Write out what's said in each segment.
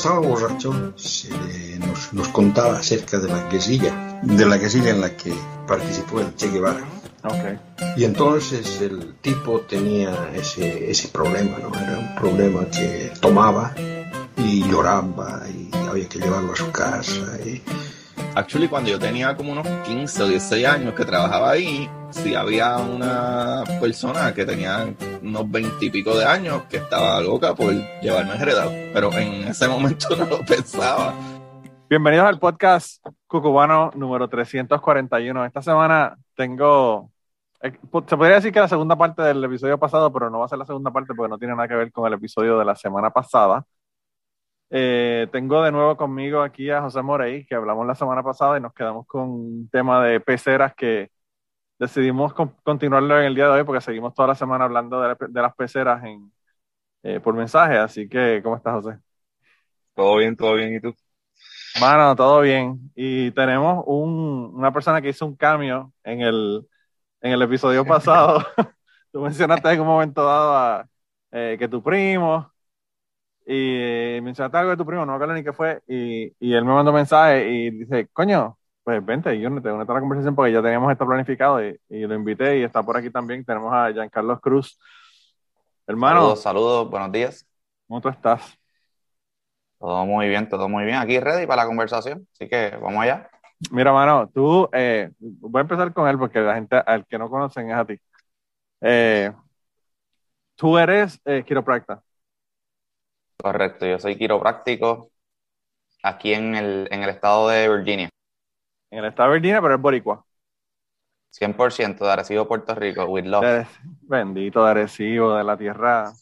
Estaba borracho nos, nos, contaba acerca de la guerrilla, de la guerrilla en la que participó el Che Guevara. Okay. Y entonces el tipo tenía ese, ese problema, ¿no? Era un problema que tomaba y lloraba y había que llevarlo a su casa. Y... Actually, cuando yo tenía como unos 15 o 16 años que trabajaba ahí, sí había una persona que tenía unos 20 y pico de años que estaba loca por llevarme heredado, pero en ese momento no lo pensaba. Bienvenidos al podcast Cucubano número 341. Esta semana tengo, eh, se podría decir que la segunda parte del episodio pasado, pero no va a ser la segunda parte porque no tiene nada que ver con el episodio de la semana pasada. Eh, tengo de nuevo conmigo aquí a José Morey, que hablamos la semana pasada y nos quedamos con un tema de peceras que decidimos continuarlo en el día de hoy porque seguimos toda la semana hablando de, las peceras en, eh, por mensaje. Así que, ¿cómo estás, José? Todo bien, todo bien. ¿Y tú? Bueno, todo bien. Y tenemos un, una persona que hizo un cambio en el, en el episodio pasado. Tú mencionaste en un momento dado a, eh, que tu primo, y mencionaste algo de tu primo, no me acuerdo ni qué fue, y, y él me mandó mensaje y dice, coño, pues vente, yo no tengo la conversación porque ya teníamos esto planificado y, y, lo invité y está por aquí también. Tenemos a Giancarlo Cruz. Hermano. Saludos, saludos, buenos días. ¿Cómo tú estás? Todo muy bien, todo muy bien. Aquí ready para la conversación, así que vamos allá. Mira, mano, tú, eh, voy a empezar con él porque la gente, al que no conocen es a ti. Eh, tú eres eh, quiropracta. Correcto, yo soy quiropráctico aquí en el, en el estado de Virginia. En el estado de Virginia, pero es boricua. 100% de Arecibo, Puerto Rico, with love. Bendito de Arecibo, de la tierra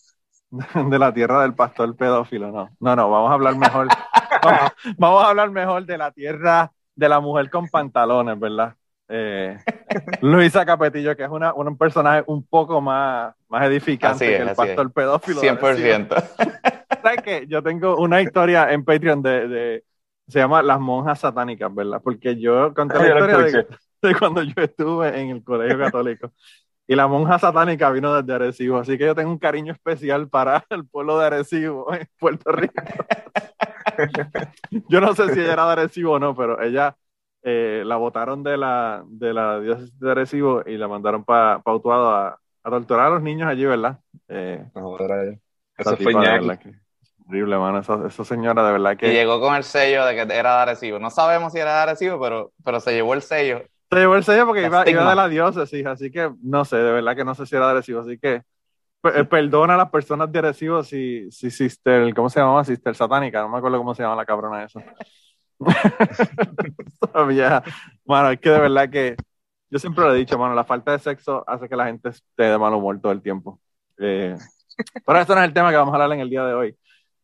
de la tierra del pastor pedófilo, no. No, no, vamos a hablar mejor. vamos, a hablar mejor de la tierra de la mujer con pantalones, ¿verdad? Eh, Luisa Capetillo, que es una, un personaje un poco más, más edificante que el pastor pedófilo. 100%. ¿Sabes qué? Yo tengo una historia en Patreon de, de, se llama Las monjas satánicas, ¿verdad? Porque yo conté la historia de, de, cuando yo estuve en el colegio católico. Y la monja satánica vino desde Arecibo, así que yo tengo un cariño especial para el pueblo de Arecibo, en Puerto Rico. yo no sé si ella era de Arecibo o no, pero ella eh, la botaron de la, de la diócesis de Arecibo y la mandaron para pa Utuado a, a, torturar a los niños allí, ¿verdad? Eh, eso fue horrible, mano. Esa, señora de verdad que... Y llegó con el sello de que era de Arecibo. No sabemos si era de Arecibo, pero, pero se llevó el sello se llevó el sello porque iba, iba, de la diócesis, así que no sé, de verdad que no sé si era agresivo, así que eh, perdona a las personas de Arecibo si, si Sister, ¿cómo se llamaba? Sister Satánica, no me acuerdo cómo se llama la cabrona eso. Todavía, bueno, es que de verdad que yo siempre lo he dicho, mano, la falta de sexo hace que la gente esté de mal humor todo el tiempo. Eh, pero esto no es el tema que vamos a hablar en el día de hoy.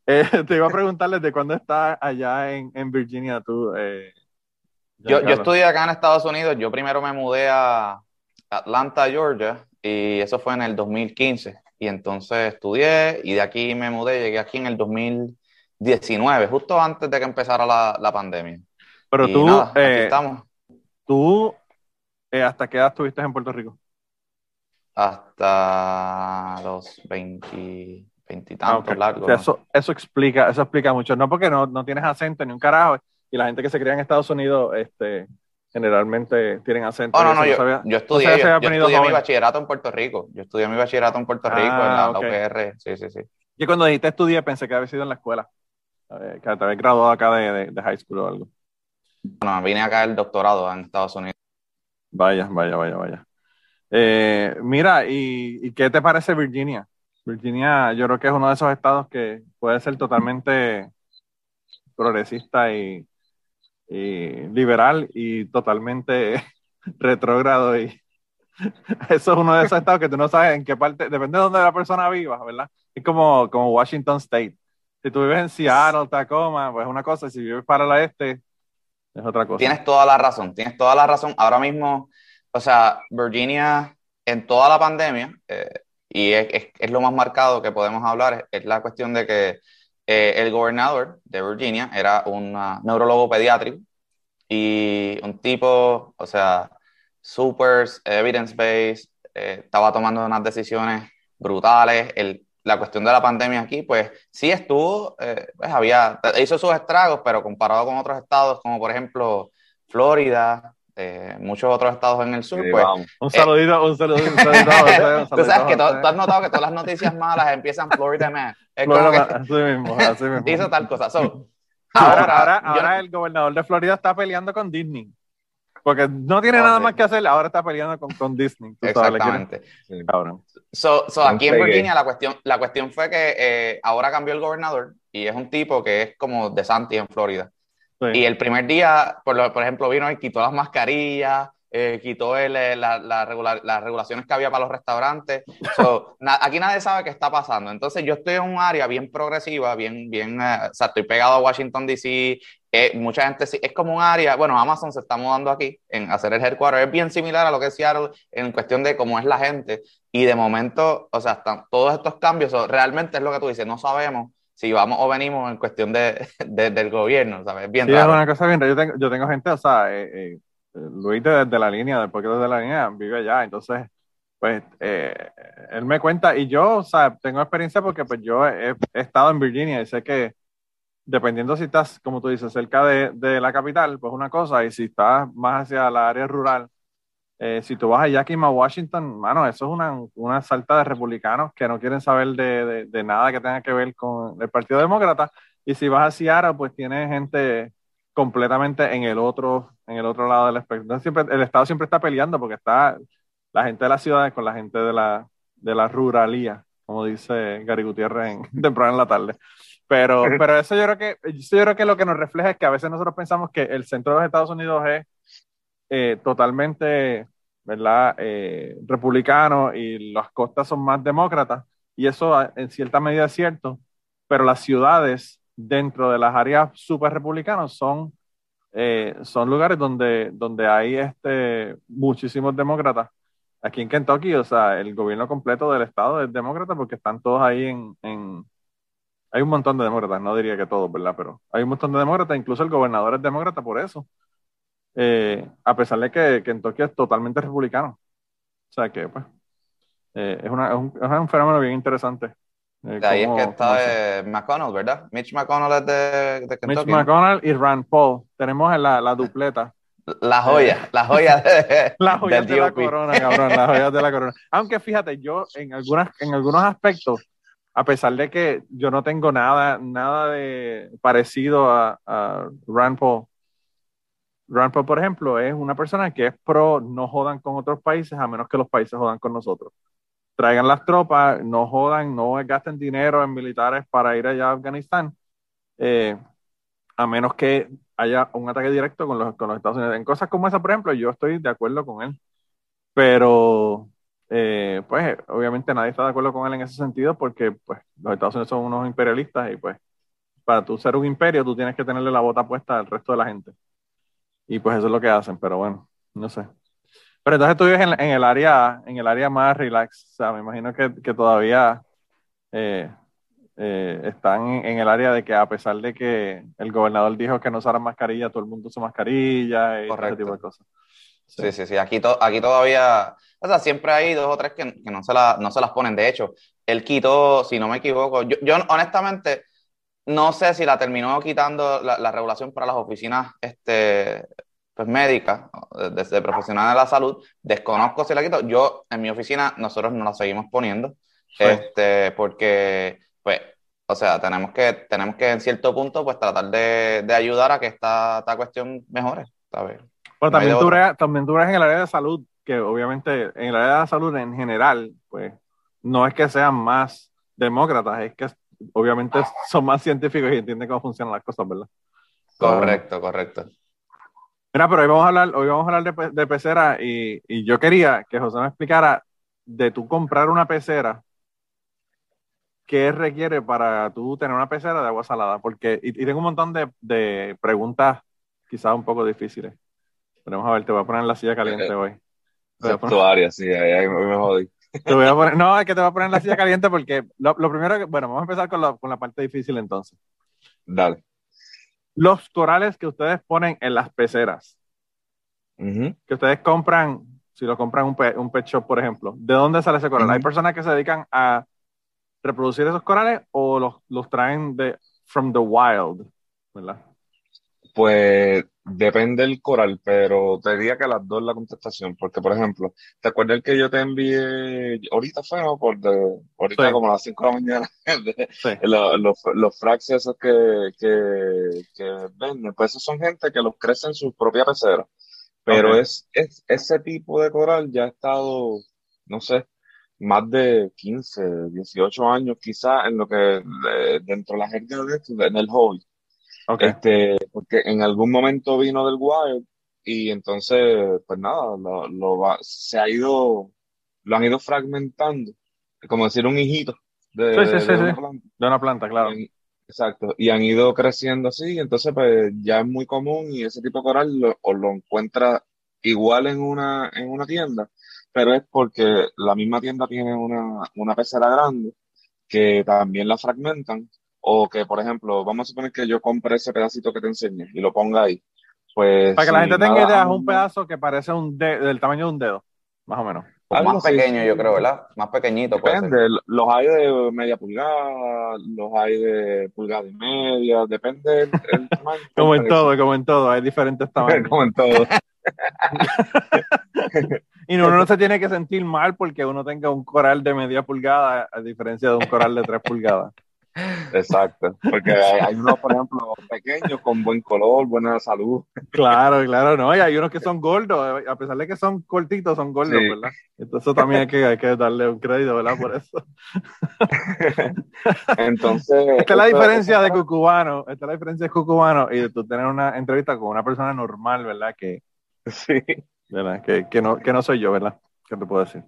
Eh, te iba a preguntarles de cuándo estás allá en, en Virginia tú, eh, yo, yo estudié acá en Estados Unidos. Yo primero me mudé a Atlanta, Georgia, y eso fue en el 2015. Y entonces estudié y de aquí me mudé, llegué aquí en el 2019, justo antes de que empezara la, la pandemia. Pero tú, eh, estamos. ¿tú hasta qué edad estuviste en Puerto Rico? Hasta los 20, 20 y tantos largos. eso, eso, explica, eso explica mucho. No porque no, no tienes acento ni un carajo, y la gente que se cría en Estados Unidos, este, generalmente tienen acento. Oh, no, no, yo, yo, estudié, yo, estudié mi bachillerato en Puerto Rico. Yo estudié mi bachillerato en Puerto Rico, en la, ah, UPR. Sí, sí, sí. Y cuando dijiste estudié, pensé que había sido en la escuela. que te había graduado acá de, de, high school o algo. No, vine acá el doctorado en Estados Unidos. Vaya, vaya, vaya, vaya. Eh, mira, ¿y, ¿y qué te parece Virginia? Virginia, yo creo que es uno de esos estados que puede ser totalmente progresista y, liberal y totalmente retrógrado y eso es uno de esos estados que tú no sabes en qué parte, depende de dónde la persona viva, ¿verdad? Es como, como Washington State. Si tú vives en Seattle, Tacoma, pues es una cosa, si vives para la este, es otra cosa. Tienes toda la razón, tienes toda la razón. Ahora mismo, o sea, Virginia en toda la pandemia, eh, y es, es, lo más marcado que podemos hablar, es la cuestión de que eh, el gobernador de Virginia era un neurólogo pediátrico y un tipo, o sea, super evidence-based, eh, estaba tomando unas decisiones brutales. El, la cuestión de la pandemia aquí, pues sí estuvo, eh, pues había, hizo sus estragos, pero comparado con otros estados, como por ejemplo Florida, eh, muchos otros estados en el sur, pues... Un saludito, un saludito, un saludito. Tú sabes que tú has notado que todas las noticias malas empiezan Florida Man. Es como que así mismo, así mismo. hizo tal cosa. So, Ahora, ahora, ahora, yo- ahora el gobernador de Florida está peleando con Disney. Porque no tiene nada más que hacer, ahora está peleando con, con Disney. Tú sabes, Exactamente. cabrón. So, so, aquí en. Virginia la cuestión, la cuestión fue que eh, ahora cambió el gobernador y es un tipo que es como de Santi en Florida. Sí. Y el primer día, por, lo- por ejemplo, vino y quitó las mascarillas, eh, quitó el, eh, la- la regular- las regulaciones que había para los restaurantes. So, na- aquí nadie sabe qué está pasando. Entonces yo estoy en un área bien progresiva, bien, bien, eh, o sea, estoy pegado a Washington, D.C. Eh, mucha gente, es como un área, bueno, Amazon se está mudando aquí en hacer el headquarter, es bien similar a lo que es Seattle en cuestión de cómo es la gente. Y de momento, o sea, están todos estos cambios, so, realmente es lo que tú dices, no sabemos si vamos o venimos en cuestión de, de- del gobierno, ¿sabes? Es bien Sí, es raro. una cosa bien. Yo tengo, yo tengo gente, o sea, eh, eh, Luis desde la línea, del porque desde la línea vive allá, entonces, pues, eh, él me cuenta, y yo, o sea, tengo experiencia porque pues yo he, he estado en Virginia y sé que dependiendo si estás, como tú dices, cerca de, de la capital, pues una cosa, y si estás más hacia la área rural, eh, si tú vas a Yakima, Washington, mano, eso es una, una salta de republicanos que no quieren saber de, de- de nada que tenga que ver con el Partido Demócrata. Y si vas a Seattle, pues tiene gente completamente en el otro, en el otro lado del espectro. Entonces, siempre, el Estado siempre está peleando porque está la gente de las ciudades con la gente de la, de la ruralía, como dice Gary Gutiérrez en, temprano en la tarde. Pero, pero eso yo creo que eso yo creo que lo que nos refleja es que a veces nosotros pensamos que el centro de los Estados Unidos es eh, totalmente, ¿verdad? Eh, republicano y las costas son más demócratas y eso a- en cierta medida es cierto, pero las ciudades dentro de las áreas super republicanas son, eh, son lugares donde, donde hay este, muchísimos demócratas. Aquí en Kentucky, o sea, el gobierno completo del estado es demócrata porque están todos ahí en, en- hay un montón de demócratas, no diría que todos, ¿verdad? Pero hay un montón de demócratas, incluso el gobernador es demócrata por eso. Eh, a pesar de que Kentucky es totalmente republicano. O sea que, pues, eh, es, una- es un, es un fenómeno bien interesante. Eh, De ahí es que está eh, McConnell, ¿verdad? Mitch McConnell es de, de Mitch Kentucky. ¿no? McConnell y Rand Paul. Tenemos la, la dupleta. La joya, la joya de, Las joyas del de la corona, cabrón, las joyas de la corona. Aunque fíjate, yo en algunas, en algunos aspectos, a pesar de que yo no tengo nada, nada de parecido a, a Rand Paul. Paul, por ejemplo, es una persona que es pro no jodan con otros países a menos que los países jodan con nosotros. Traigan las tropas, no jodan, no gasten dinero en militares para ir allá a Afganistán, eh, a menos que haya un ataque directo con los, con los Estados Unidos. En cosas como esa, por ejemplo, yo estoy de acuerdo con él. Pero, eh, pues, obviamente nadie está de acuerdo con él en ese sentido porque, pues, los Estados Unidos son unos imperialistas y, pues, para tú ser un imperio, tú tienes que tenerle la bota puesta al resto de la gente. Y, pues, eso es lo que hacen, pero bueno, no sé. Pero entonces tú vives en, en el área, en el área más relax, o sea, me imagino que, que todavía eh, eh, están en, el área de que a pesar de que el gobernador dijo que no usaran mascarilla, todo el mundo usa mascarilla y ese tipo de cosas. Sí, sí, sí. Aquí, to- aquí todavía, o sea, siempre hay dos o tres que, que no, se la- no se las ponen. De hecho, él quitó, si no me equivoco, yo, yo honestamente no sé si la terminó quitando la, la regulación para las oficinas este, pues, médicas, de, de- profesionales de la salud. Desconozco si la quitó. Yo, en mi oficina, nosotros nos la seguimos poniendo, Sí. este, porque, pues, o sea, tenemos que, tenemos que en cierto punto, pues, tratar de, de ayudar a que esta, esta cuestión mejore, ¿sabes? Pero No también tú, bregas, también tú bregas en el área de salud, que obviamente en el área de la salud en general, pues no es que sean más demócratas, es que obviamente son más científicos y entienden cómo funcionan las cosas, ¿verdad? Correcto, correcto. Mira, pero hoy vamos a hablar, hoy vamos a hablar de, de pecera y, y yo quería que José me explicara de tú comprar una pecera, qué requiere para tú tener una pecera de agua salada, porque, y, y tengo un montón de, de preguntas quizás un poco difíciles. Pero vamos a ver, te voy a poner en la silla caliente hoy. Poner- tu área, sí, ahí, me jodí. Te voy a poner- no, es que te voy a poner en la silla caliente porque lo, lo primero que, bueno, vamos a empezar con la, con la parte difícil entonces. Dale. Los corales que ustedes ponen en las peceras, que ustedes compran, si lo compran un, pe- un pet shop, por ejemplo, ¿de dónde sale ese coral? Hay personas que se dedican a reproducir esos corales o los, los traen de from the wild, ¿verdad? Pues depende del coral, pero te diría que las dos la contestación, porque por ejemplo, ¿te acuerdas que yo te envié, ahorita fue, ¿no? Por de, ahorita Sí. como a las 5 de la mañana, de- Sí. los, los, los fracs esos que, que, que venden, pues esos son gente que los crece en su propia pecera. Pero es, es, ese tipo de coral ya ha estado, no sé, más de 15, 18 años quizás en lo que, eh, dentro de la jerga de esto, en el hobby. Ok. Este, porque en algún momento vino del Wild y entonces, pues nada, lo, lo va- se ha ido, lo han ido fragmentando, como decir un hijito de, Sí, sí, de- sí, de sí. una planta. De una planta, claro. Y exacto, y han ido creciendo así, entonces pues ya es muy común y ese tipo de coral lo, o lo encuentra igual en una, en una tienda, pero es porque la misma tienda tiene una, una pecera grande que también la fragmentan, o que, por ejemplo, vamos a suponer que yo compre ese pedacito que te enseñé y lo ponga ahí. Pues Para que la gente tenga idea, es un pedazo que parece un de- del tamaño de un dedo, más o menos. O Algo más así, pequeño, sí. yo creo, ¿verdad? Más pequeñito puede ser. Depende, los hay de media pulgada, los hay de pulgada y media, depende del el tamaño. Como en todo, como en todo, hay diferentes tamaños. Como en todo. Y uno no se tiene que sentir mal porque uno tenga un coral de media pulgada, a diferencia de un coral de tres pulgadas. Exacto. Porque hay, hay unos, por ejemplo, pequeños con buen color, buena salud. Claro, claro, no. Y hay unos que son gordos, eh, a pesar de que son cortitos, son gordos, Sí. ¿verdad? Entonces también hay que, hay que darle un crédito, ¿verdad? Por eso. Entonces. Esta es la diferencia de cucubano, esta es la diferencia de cucubano y de tú tener una entrevista con una persona normal, ¿verdad? Que, Sí. ¿verdad? Que, que, no, que no soy yo, ¿verdad? ¿Qué te puedo decir?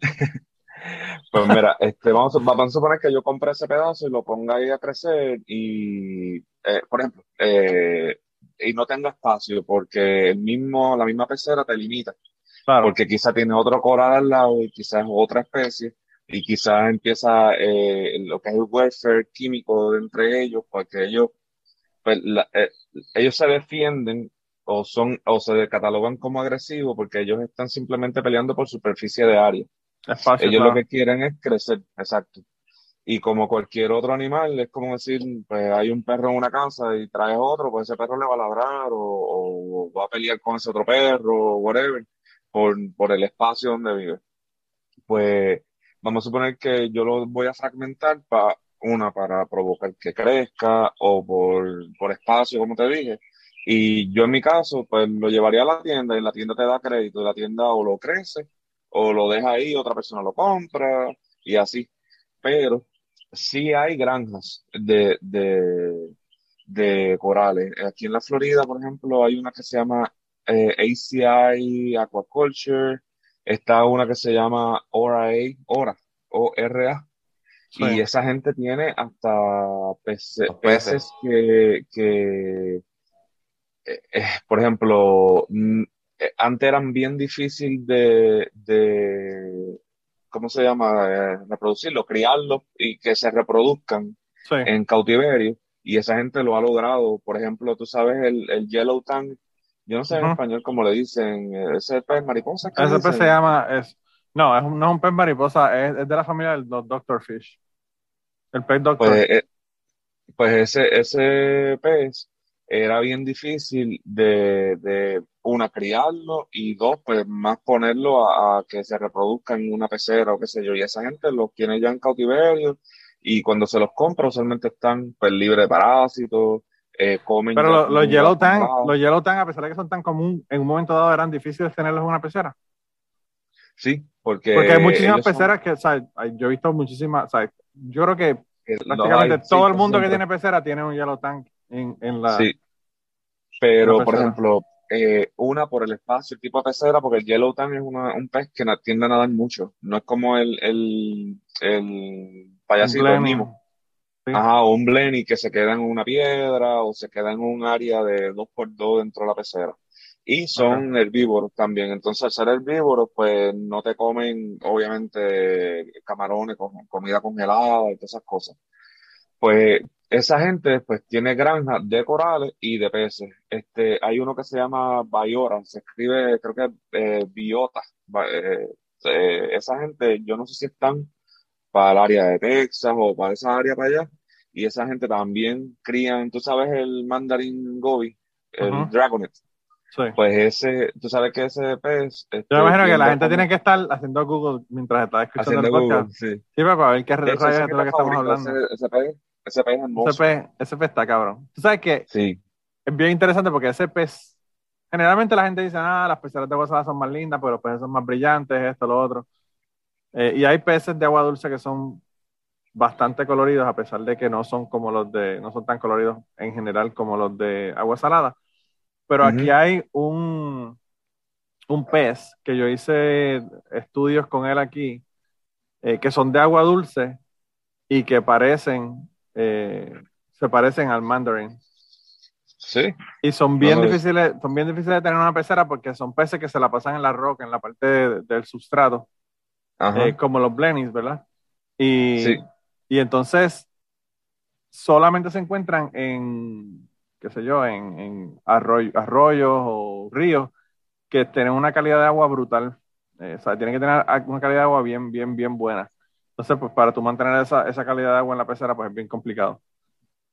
Pues mira, este, vamos, a- vamos a suponer que yo compre ese pedazo y lo ponga ahí a crecer y, eh, por ejemplo, eh, y no tenga espacio porque el mismo, la misma pecera te limita, Claro. porque quizá tiene otro coral al lado y quizás otra especie y quizás empieza eh, lo que es el welfare químico de entre ellos, porque ellos, pues, la- ellos se defienden o son o se catalogan como agresivos porque ellos están simplemente peleando por superficie de área. Espacio, Ellos claro. lo que quieren es crecer, exacto. Y como cualquier otro animal, es como decir, pues hay un perro en una casa y traes otro, pues ese perro le va a ladrar o, o va a pelear con ese otro perro o whatever, por, por el espacio donde vive. Pues vamos a suponer que yo lo voy a fragmentar para una, para provocar que crezca o por, por espacio, como te dije. Y yo en mi caso, pues lo llevaría a la tienda y la tienda te da crédito y la tienda o lo crece o lo deja ahí, otra persona lo compra y así. Pero sí hay granjas de, de, de corales. Aquí en la Florida, por ejemplo, hay una que se llama eh, ACI Aquaculture, está una que se llama ORA, ORA, O-R-A, Sí. y esa gente tiene hasta peces. peces que, que eh, eh, por ejemplo, eh, antes eran bien difícil de, de, ¿cómo se llama? Eh, reproducirlos, criarlos y que se reproduzcan Sí. en cautiverio. Y esa gente lo ha logrado. Por ejemplo, tú sabes, el, el yellow tang, yo no sé en español cómo le dicen, eh, ese pez mariposa. ¿qué le Ese pez se llama, es, no, es un, no es un pez mariposa, es, es de la familia de los Doctor Fish. El pez Doctor. Pues, eh, pues ese, ese pez era bien difícil de, de, una, criarlo y dos, pues más ponerlo a, a que se reproduzca en una pecera o qué sé yo. Y esa gente los tiene ya en cautiverio y cuando se los compra usualmente están pues libres de parásitos, eh, comen Pero los, los Yellow acostumbrado. los Yellow Tang, a pesar de que son tan común, en un momento dado eran difíciles tenerlos en una pecera. Sí, porque, Porque hay muchísimas son- peceras que, o sea, yo he visto muchísimas, o sea, yo creo que prácticamente hay, sí, todo el casi mundo que tiene pecera tiene un Yellow Tang en, en la... Sí. Pero, por ejemplo, eh, una por el espacio, el tipo de pecera, porque el yellow tang es una- un pez que na- tiende a nadar mucho. No es como el, el, el payasito. Nemo. Sí. Ajá, o un Blenny que se queda en una piedra o se queda en un área de dos por dos dentro de la pecera. Y son herbívoros también. Entonces, al ser herbívoros, pues no te comen, obviamente, camarones, con- comida congelada y todas esas cosas. Pues esa gente pues tiene granjas de corales y de peces. Este, hay uno que se llama Bayora, se escribe, creo que eh, Biota. Eh, eh, esa gente, yo no sé si están para el área de Texas o para esa área para allá. Y esa gente también crían, tú sabes, el mandarín gobi, el dragonet. Sí. Pues ese, tú sabes que ese pez. este, Yo me imagino que la gente como- tiene que estar haciendo Google mientras está escuchando haciendo el Google, podcast. sí. Sí, para ver qué rayos es lo que estamos hablando. Ese, ese pez, ese pez es hermoso. Ese pez, ese pez está cabrón. Tú sabes que Sí. es bien interesante porque ese pez, generalmente la gente dice, ah, las peceras de agua salada son más lindas, pero los peces son más brillantes, esto, lo otro. Eh, y hay peces de agua dulce que son bastante coloridos, a pesar de que no son como los de, no son tan coloridos en general como los de agua salada. Pero aquí hay un, un pez que yo hice estudios con él aquí, eh, que son de agua dulce y que parecen, eh, se parecen al mandarín. Sí. Y son bien No difíciles, son bien difíciles de tener en una pecera porque son peces que se la pasan en la roca, en la parte de- del sustrato, Ajá. eh, como los blennies, ¿verdad? Y, Sí. y entonces solamente se encuentran en, qué sé yo, en, en arroyo- arroyos o ríos que tienen una calidad de agua brutal. Eh, o sea, tienen que tener una calidad de agua bien, bien, bien buena. Entonces, pues para tú mantener esa, esa calidad de agua en la pecera, pues es bien complicado.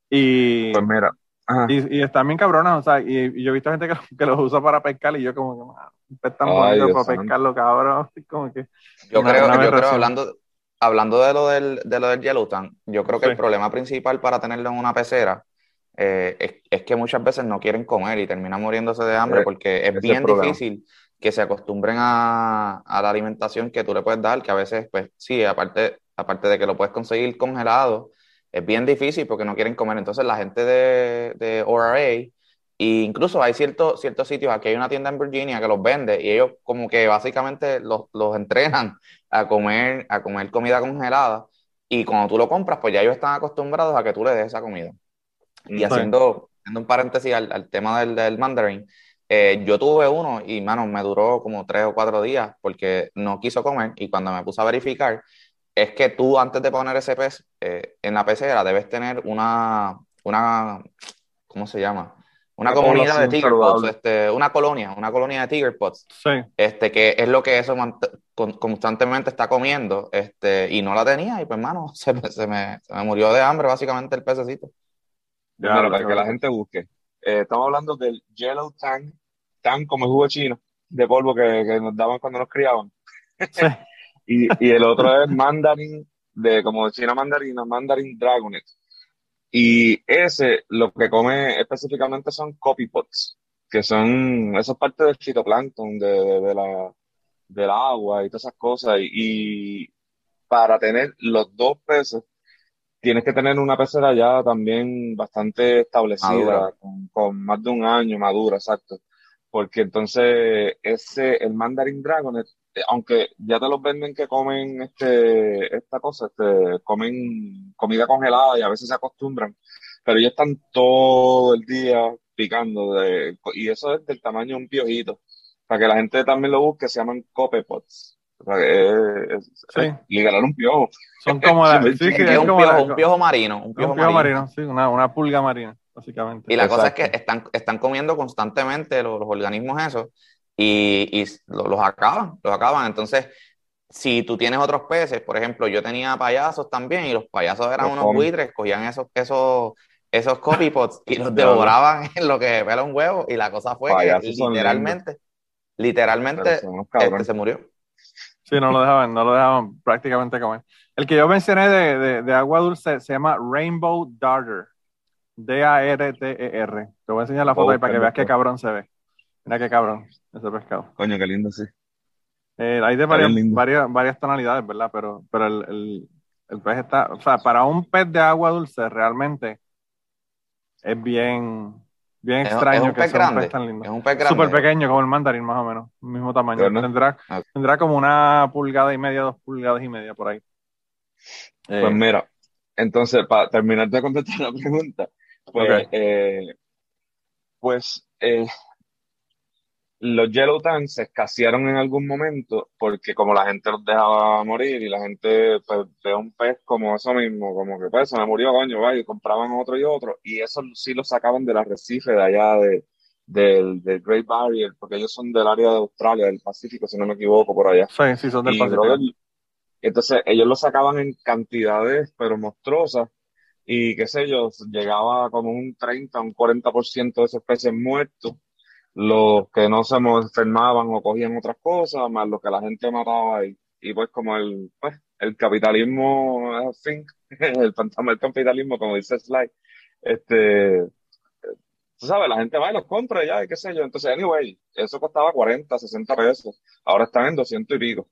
Y, Pues mira. Ajá. y, y están bien cabronas, o sea, y, y yo he visto gente que, que los usa para pescar y yo como que, "Man, un pez tan Ay, bonito Dios para pescarlo, cabrón. Como que, Yo Una- creo, una yo creo hablando, hablando de lo del, de lo del Yellowstone, yo creo que Sí. el problema principal para tenerlo en una pecera eh, es, es que muchas veces no quieren comer y terminan muriéndose de hambre Eh, porque es es bien difícil que se acostumbren a, a la alimentación que tú le puedes dar, que a veces, pues sí, aparte, aparte de que lo puedes conseguir congelado, es bien difícil porque no quieren comer. Entonces la gente de, de ORA, e incluso hay ciertos ciertos sitios, aquí hay una tienda en Virginia que los vende y ellos como que básicamente los, los entrenan a comer, a comer comida congelada y cuando tú lo compras, pues ya ellos están acostumbrados a que tú le des esa comida. Y Sí. haciendo, haciendo un paréntesis al, al tema del, del mandarín, eh, yo tuve uno y, mano, me duró como tres o cuatro días porque no quiso comer y cuando me puse a verificar, es que tú antes de poner ese pez eh, en la pecera debes tener una, una, ¿cómo se llama? Una, Una comunidad de tiger pots, este, una colonia, una colonia de tiger pots, sí, este, que es lo que eso con- constantemente está comiendo, este, y no la tenía, y pues, mano, se me, se me, se me murió de hambre básicamente el pececito. Ya, mira, para que la gente busque. Eh, estamos hablando del Yellow Tang, Tang como el jugo chino de polvo que, que nos daban cuando nos criaban. sí. Y, y el otro es Mandarin, de como China mandarina, Mandarin Dragonet. Y ese lo que come específicamente son copypots, que son esas partes del fitoplancton, de, de, de la, del agua y todas esas cosas. Y, y para tener los dos peces, tienes que tener una pecera ya también bastante establecida, con, con más de un año madura, exacto. Porque entonces ese, el Mandarin Dragonet, aunque ya te los venden que comen este, esta cosa, este, comen comida congelada y a veces se acostumbran, pero ellos están todo el día picando de, y eso es del tamaño de un piojito. Para que la gente también lo busque, se llaman copepots. O sea, es, es- Sí. es literal un piojo. Son como la, sí, que un como la- piojo, un piojo marino, un un piojo piojo marino. marino, sí, una, una pulga marina, básicamente. Y la cosa es que Exacto. están, están comiendo constantemente los, los organismos esos y, y lo- los acaban, los acaban. Entonces, si tú tienes otros peces, por ejemplo, yo tenía payasos también y los payasos eran Los unos buitres, cogían esos, esos, esos copypots y los devoraban en lo que pela un huevo y la cosa fue que Payasos literalmente, literalmente este, se murió. Sí, no lo dejaban, no lo dejaban prácticamente comer. El que yo mencioné de, de, de agua dulce se llama Rainbow Darter. D-A-R-T-E-R. Te voy a enseñar la foto ahí para que veas qué cabrón se ve. Mira qué cabrón ese pescado. Coño, qué lindo, sí. Eh, hay de varias, tonalidades, ¿verdad? Pero, pero el, el, el pez está, o sea, para un pez de agua dulce realmente es bien, bien Es- extraño es un que pez sea un pez tan lindo. es un pez grande. Súper pequeño, como el mandarín, más o menos, mismo tamaño. Tendrá, Ah. tendrá como una pulgada y media, dos pulgadas y media por ahí. Eh, Pues mira, entonces, para terminar de contestar la pregunta, pues, eh, pues eh, los Yellow Tanks se escasearon en algún momento porque como la gente los dejaba morir y la gente pues, ve un pez como eso mismo, como que pues se me murió, coño, vaya, y compraban otro y otro, y eso sí lo sacaban del arrecife de allá de, del, del Great Barrier, porque ellos son del área de Australia, del Pacífico, si no me equivoco, por allá. sí, sí, son del Y, Pacífico. brother, Entonces ellos lo sacaban en cantidades, pero monstruosas, y qué sé yo, llegaba como un 30, un 40% de esos peces muertos, los que no se enfermaban o cogían otras cosas, más lo que la gente mataba y, y pues como el, pues, el capitalismo, fin, el fantasma del capitalismo, como dice Sly, este, tú sabes, la gente va y los compra ya, y qué sé yo. Entonces, anyway, eso costaba 40, 60 pesos. Ahora están en 200 y pico.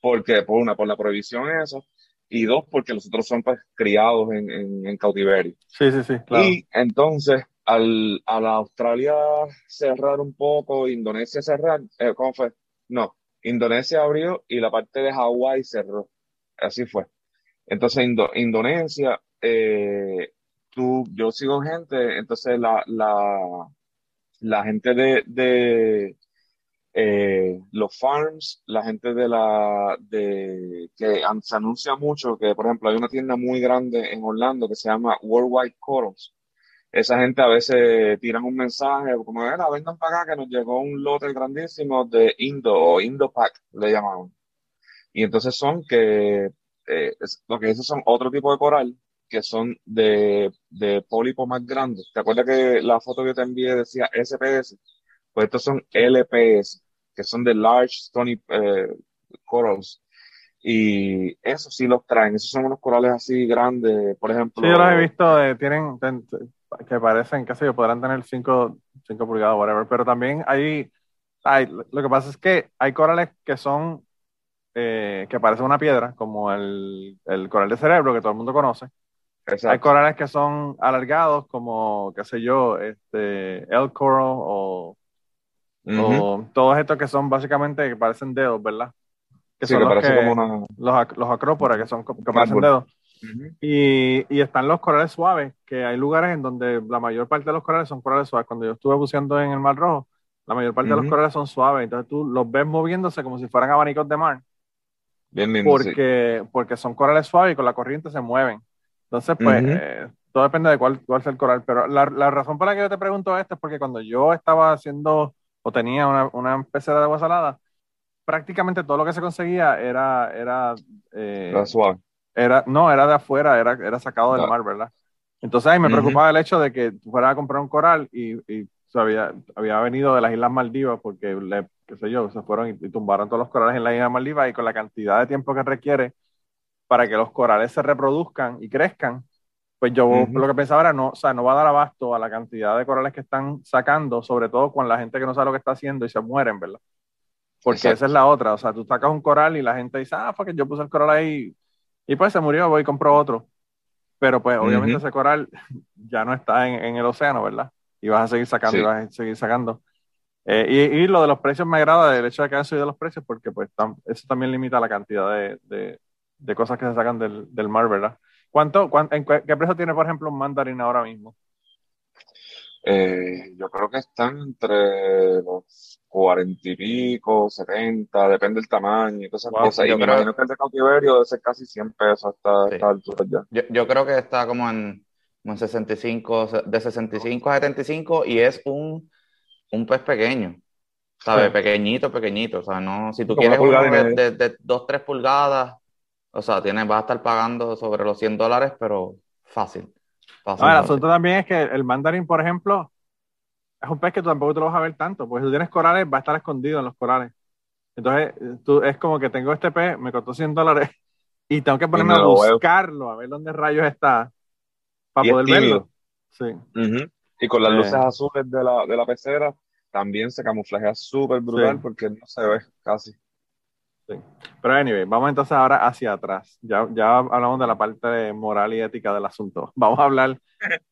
Porque, por una, por la prohibición eso. Y dos, porque los otros son pues criados en, en, en cautiverio. Sí, sí, sí, claro. Y entonces, al, a la Australia cerrar un poco, Indonesia cerrar, eh, ¿cómo fue? No, Indonesia abrió y la parte de Hawái cerró. Así fue. Entonces, Indo- Indonesia, eh, tú, yo sigo gente, entonces la, la, la gente de, de eh, los farms, la gente de la, de, que se anuncia mucho, que por ejemplo hay una tienda muy grande en Orlando que se llama Worldwide Corals. Esa gente a veces tiran un mensaje como, era, vengan para acá que nos llegó un lote grandísimo de Indo o Indo-Pack, le llamaban. Y entonces son que, eh, lo que esos son otro tipo de coral que son de, de pólipo más grandes. ¿Te acuerdas que la foto que te envié decía SPS? Pues estos son LPS, que son de Large Stony eh, Corals. Y esos sí los traen. Esos son unos corales así grandes, por ejemplo. Sí, yo los he visto, de, tienen, ten- que parecen, qué sé yo, podrán tener 5 pulgadas, whatever, pero también hay, hay, lo que pasa es que hay corales que son, eh, que parecen una piedra, como el, el coral de cerebro, que todo el mundo conoce. Hay corales que son alargados, como, qué sé yo, este, el coral o, o todos estos que son básicamente, que parecen dedos, ¿verdad? Que Sí, son que los que, como una... los, ac- los acróporas, que son, que parecen árbol. Y, y están los corales suaves, que hay lugares en donde la mayor parte de los corales son corales suaves. Cuando yo estuve buceando en el Mar Rojo, la mayor parte de los corales son suaves. Entonces tú los ves moviéndose como si fueran abanicos de mar, Bien sí. porque, porque son corales suaves y con la corriente se mueven. Entonces, pues, eh, todo depende de cuál, cuál sea el coral. Pero la, la razón por la que yo te pregunto esto es porque cuando yo estaba haciendo o tenía una, una pecera de agua salada, prácticamente todo lo que se conseguía era, era eh, suave. Era, no, era de afuera, era, era sacado del Ah. mar, ¿verdad? Entonces ahí me preocupaba el hecho de que tú fueras a comprar un coral y, y había, había venido de las Islas Maldivas porque, le, qué sé yo, se fueron y, y tumbaron todos los corales en las Islas Maldivas y con la cantidad de tiempo que requiere para que los corales se reproduzcan y crezcan, pues yo Ujú. lo que pensaba era, no, o sea, no va a dar abasto a la cantidad de corales que están sacando, sobre todo con la gente que no sabe lo que está haciendo y se mueren, ¿verdad? Porque Exacto. esa es la otra, o sea, tú sacas un coral y la gente dice, ah, fue que yo puse el coral ahí y pues se murió, voy y compro otro. Pero pues obviamente ese coral ya no está en, en el océano, ¿verdad? Y vas a seguir sacando Sí. y vas a seguir sacando. Eh, y, y lo de los precios me agrada, el hecho de que hayan subido los precios, porque pues tam- eso también limita la cantidad de, de- de cosas que se sacan del, del mar, ¿verdad? ¿Cuánto, cuán- en qué, qué precio tiene, por ejemplo, un mandarín ahora mismo? Eh, yo creo que están entre los cuarenta y pico, setenta, depende del tamaño y todas esas Wow. cosas. Y Yo me creo- imagino que el de cautiverio debe ser casi 100 pesos hasta Sí. esta altura ya. Yo, yo creo que está como en, como en 65, de 65 a 75 y es un, un pez pequeño, ¿sabes? Sí. Pequeñito, pequeñito. O sea, no, si tú Como quieres uno de, de, de 2, 3 pulgadas, o sea, tienes, vas a estar pagando sobre los 100 dólares, pero fácil. Fácil, No, el asunto también es que el mandarín, por ejemplo, es un pez que tú tampoco te lo vas a ver tanto, porque si tú tienes corales, va a estar escondido en los corales. Entonces, tú, es como que tengo este pez, me costó 100 dólares y tengo que ponerme me a buscarlo, a ver dónde rayos está, para Y poder verlo. Sí. Y con las Eh. luces azules de la, de la pecera también se camuflajea súper brutal Sí. porque no se ve casi. Pero anyway, vamos entonces ahora hacia atrás. Ya, ya hablamos de la parte moral y ética del asunto. Vamos a hablar.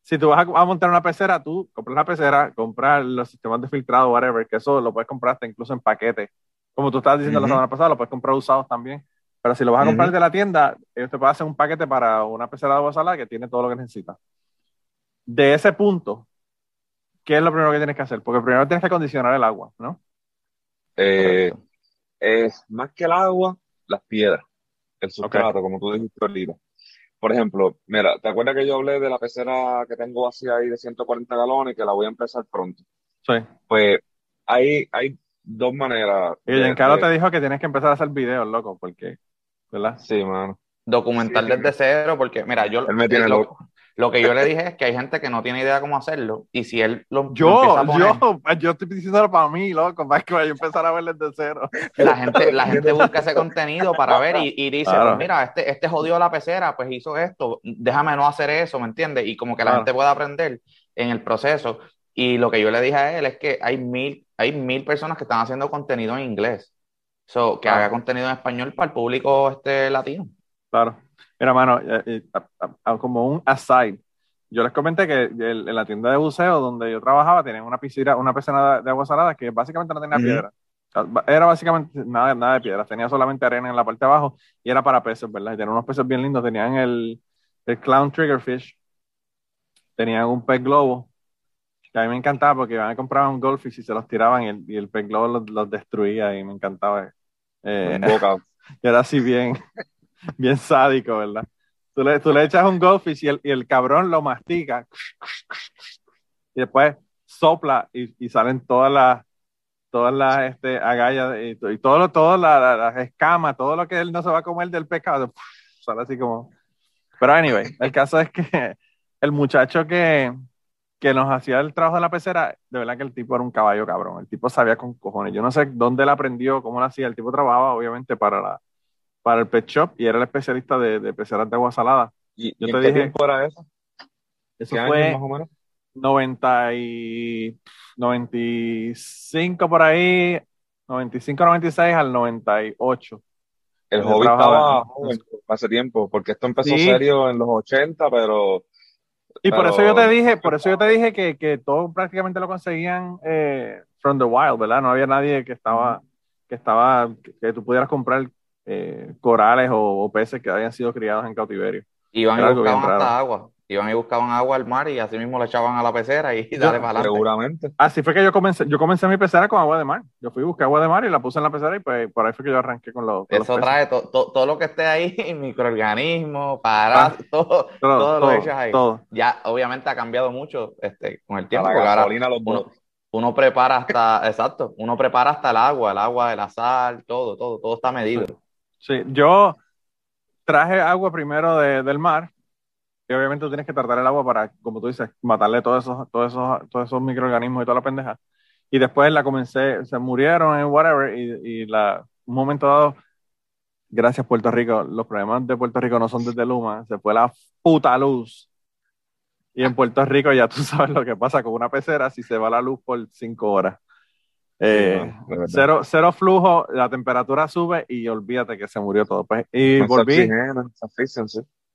Si tú vas a, a montar una pecera, tú compras la pecera, compras los sistemas de filtrado, whatever, que eso lo puedes comprar hasta incluso en paquete. Como tú estabas diciendo la Ujú. semana pasada, lo puedes comprar usados también. Pero si lo vas a comprar Ujú. de la tienda, ellos te pueden hacer un paquete para una pecera de agua salada que tiene todo lo que necesitas. De ese punto, ¿qué es lo primero que tienes que hacer? Porque primero tienes que acondicionar el agua, ¿no? Eh, Correcto. Es más que el agua, las piedras, el sustrato, como tú dijiste ahorita. Por ejemplo, mira, ¿te acuerdas que yo hablé de la pecera que tengo vacía ahí de 140 galones que la voy a empezar pronto? Sí. Pues hay, hay dos maneras. Y de- Giancarlo de- te dijo que tienes que empezar a hacer videos, loco, porque ¿verdad? Sí, mano. documentar Sí, sí. desde cero, porque mira, yo Él me tiene lo, loco. Lo que yo le dije es que hay gente que no tiene idea cómo hacerlo, y si él lo, Yo, a poner, yo, yo estoy diciéndolo para mí, loco, para que vaya a empezar a verles de cero. la gente, la gente busca ese contenido para ver y, y dice, Claro. pues mira, este, este jodió la pecera, pues hizo esto, déjame no hacer eso, ¿me entiendes? Y como que la Claro. gente pueda aprender en el proceso. Y lo que yo le dije a él es que hay mil, hay mil personas que están haciendo contenido en inglés. So, que Claro. haga contenido en español para el público este latino. Claro. Mira, mano, eh, eh, a- a- como un aside, yo les comenté que el- en la tienda de buceo donde yo trabajaba tenían una piscina, una piscina de, de agua salada que básicamente no tenía piedra. O sea, ba- Era básicamente nada, nada de piedras, tenía solamente arena en la parte de abajo y era para peces, ¿verdad? Y tenían unos peces bien lindos, tenían el, el clown triggerfish, tenían un pez globo, que a mí me encantaba porque iban a comprar un goldfish y se los tiraban y el, y el pez globo los, los destruía y me encantaba. Eh, Un boca. y era así bien, bien sádico, ¿verdad? Tú le, tú le echas un goldfish y el, y el cabrón lo mastica y después sopla y, y salen todas las todas las este, agallas y, y todo todas las escamas, todo lo que él no se va a comer del pescado, sale así como... Pero anyway, el caso es que el muchacho que, que nos hacía el trabajo de la pecera, de verdad que el tipo era un caballo cabrón, el tipo sabía con cojones, yo no sé dónde él aprendió, cómo lo hacía, el tipo trabajaba obviamente para la para el pet shop y era el especialista de, de peceras de agua salada. ¿Y, Yo y te en qué dije- tiempo era eso? Eso ¿Qué año fue más o menos? 90 y 95 por ahí, 95, 96 al 98. El hobby estaba en- joven hace tiempo, porque esto empezó Sí. serio en los 80, pero Y por eso yo te dije, por eso yo te dije que, que todo prácticamente lo conseguían eh, from the wild, ¿verdad? No había nadie que estaba, que estaba, que tú pudieras comprar eh, corales o, o peces que hayan sido criados en cautiverio. Iban Era y buscaban hasta agua. Iban y buscaban agua al mar y así mismo le echaban a la pecera y dale para adelante. seguramente. Así fue que yo comencé, yo comencé mi pecera con agua de mar. Yo fui a buscar agua de mar y la puse en la pecera y pues por ahí fue que yo arranqué con los, con Eso trae to- to- todo lo que esté ahí, microorganismos, parásitos, todo, Ah. todo, todo lo echas ahí. todo. Ya obviamente ha cambiado mucho este, con el tiempo, la ahora los uno, uno prepara hasta, exacto, uno prepara hasta el agua, el agua, la sal, todo, todo, todo está medido. Sí, yo traje agua primero de- del mar y obviamente tú tienes que tratar el agua para, como tú dices, matarle todos esos, todos esos, todos esos microorganismos y toda la pendeja. Y después la comencé, se murieron en whatever y, y la, un momento dado, gracias Puerto Rico, los problemas de Puerto Rico no son desde Luma, se fue la puta luz. Y en Puerto Rico ya tú sabes lo que pasa con una pecera si se va la luz por cinco horas. Eh, no, de cero, cero flujo, la temperatura sube y olvídate que se murió todo. Pues, y volví,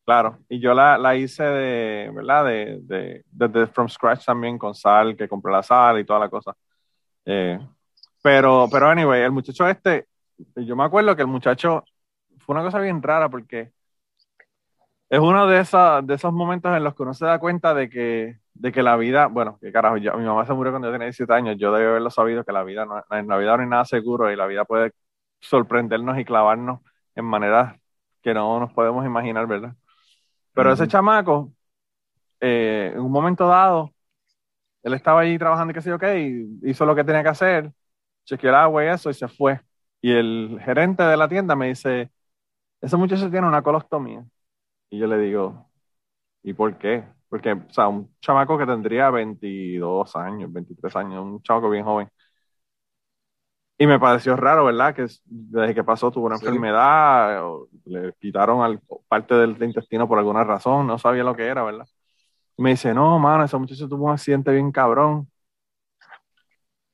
claro, y yo la, la hice de, ¿verdad? De, de, desde from scratch también con sal, que compré la sal y toda la cosa. Eh, pero, pero anyway, el muchacho este, yo me acuerdo que el muchacho fue una cosa bien rara porque es uno de, esos de esos momentos en los que uno se da cuenta de que, de que la vida, bueno, que carajo, yo- mi mamá se murió cuando yo tenía 17 años, yo debí haberlo sabido que la vida no, en la vida no hay nada seguro y la vida puede sorprendernos y clavarnos en maneras que no nos podemos imaginar, ¿verdad? Pero ese chamaco, eh, en un momento dado, él estaba allí trabajando qué sé yo qué, y hizo lo que tenía que hacer, chequeó el agua y eso, y se fue. Y el gerente de la tienda me dice, ese muchacho tiene una colostomía. Y yo le digo, ¿y por qué? Porque, o sea, un chamaco que tendría 22 años, 23 años, un chamaco bien joven. Y me pareció raro, ¿verdad? Que es- desde que pasó tuvo una Sí. enfermedad, le quitaron al- parte del intestino por alguna razón, no sabía lo que era, ¿verdad? Me dice, no, mano, ese muchacho tuvo un accidente bien cabrón.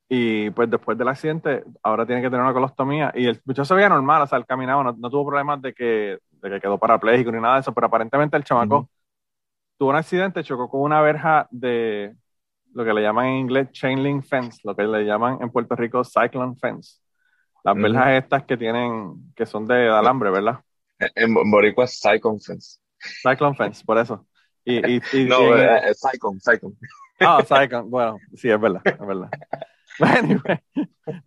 Y pues después del accidente, ahora tiene que tener una colostomía. Y el muchacho se veía normal, o sea, él caminaba, no, no tuvo problemas de que, de que quedó parapléjico ni nada de eso, pero aparentemente el chamaco. Tuvo un accidente, chocó con una verja de lo que le llaman en inglés chain link fence, lo que le llaman en Puerto Rico cyclone fence. Las verjas estas que tienen, que son de alambre, ¿verdad? En en Boricua es Psyconfence. Cyclone fence, por eso. Y, y, y- No, y eh, es Psychon, Psychon. Ah, Cyclone. Bueno, sí, es verdad, es verdad. Anyway,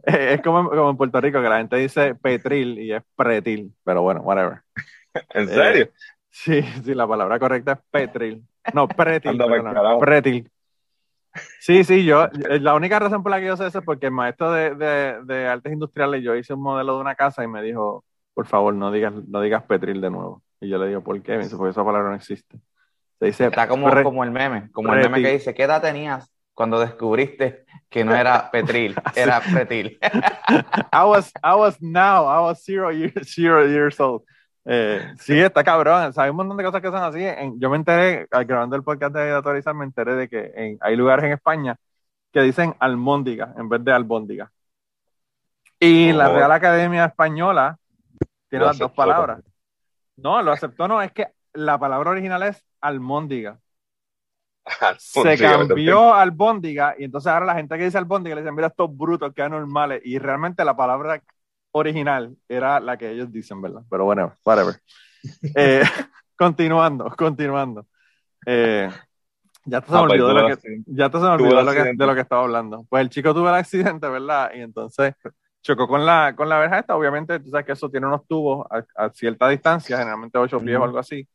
eh, es como, como en Puerto Rico que la gente dice petril y es pretil, pero bueno, whatever. ¿En serio? Sí, sí, la palabra correcta es petril. No, pretil. Carajo. pretil. Sí, sí, yo, eh, la única razón por la que yo sé eso es porque el maestro de, de, de artes industriales, yo hice un modelo de una casa y me dijo, por favor, no digas, no digas Petril de nuevo. Y yo le digo, ¿por qué? Me dice, porque esa palabra no existe. Se dice, Está como, pre- como el meme, como el meme que dice, ¿qué edad tenías cuando descubriste que no era Petril, era Pretil? I was, I was now, I was zero years, zero years old. Eh, sí, está cabrón. O sea, hay un montón de cosas que son así. En- yo me enteré, al grabando el podcast de Autorizar, me enteré de que en- hay lugares en España que dicen almóndiga en vez de albóndiga. Y la Oh. Real Academia Española tiene Lo las dos palabras. No, lo aceptó, no, es que la palabra original es almóndiga. Se cambió albóndiga y entonces ahora la gente que dice albóndiga le dicen, mira estos brutos que anormales. Y realmente la palabra original era la que ellos dicen, ¿verdad? Pero bueno, whatever. Eh, continuando, continuando. Eh, ya te se me Ah, pues, olvidó de lo que, ya te se me olvidó de lo, que, accidente. de lo que estaba hablando. Pues el chico tuvo el accidente, ¿verdad? Y entonces chocó con la, con la verja esta. Obviamente, tú sabes que eso tiene unos tubos a, a cierta distancia, generalmente 8 pies o algo así.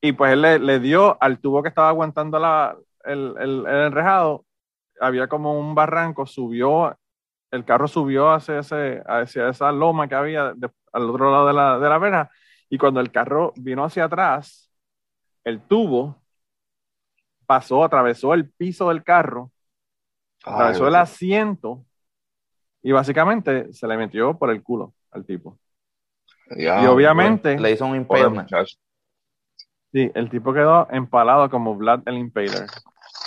Y pues él le, le dio al tubo que estaba aguantando la, el, el, el enrejado. Había como un barranco, subió, el carro subió hacia, ese, hacia esa loma que había de- al otro lado de la, de la verja. Y cuando el carro vino hacia atrás, el tubo pasó, atravesó el piso del carro, atravesó el asiento y básicamente se le metió por el culo al tipo. y obviamente, Le hizo un impalement. sí, el tipo quedó empalado como Vlad el Impaler,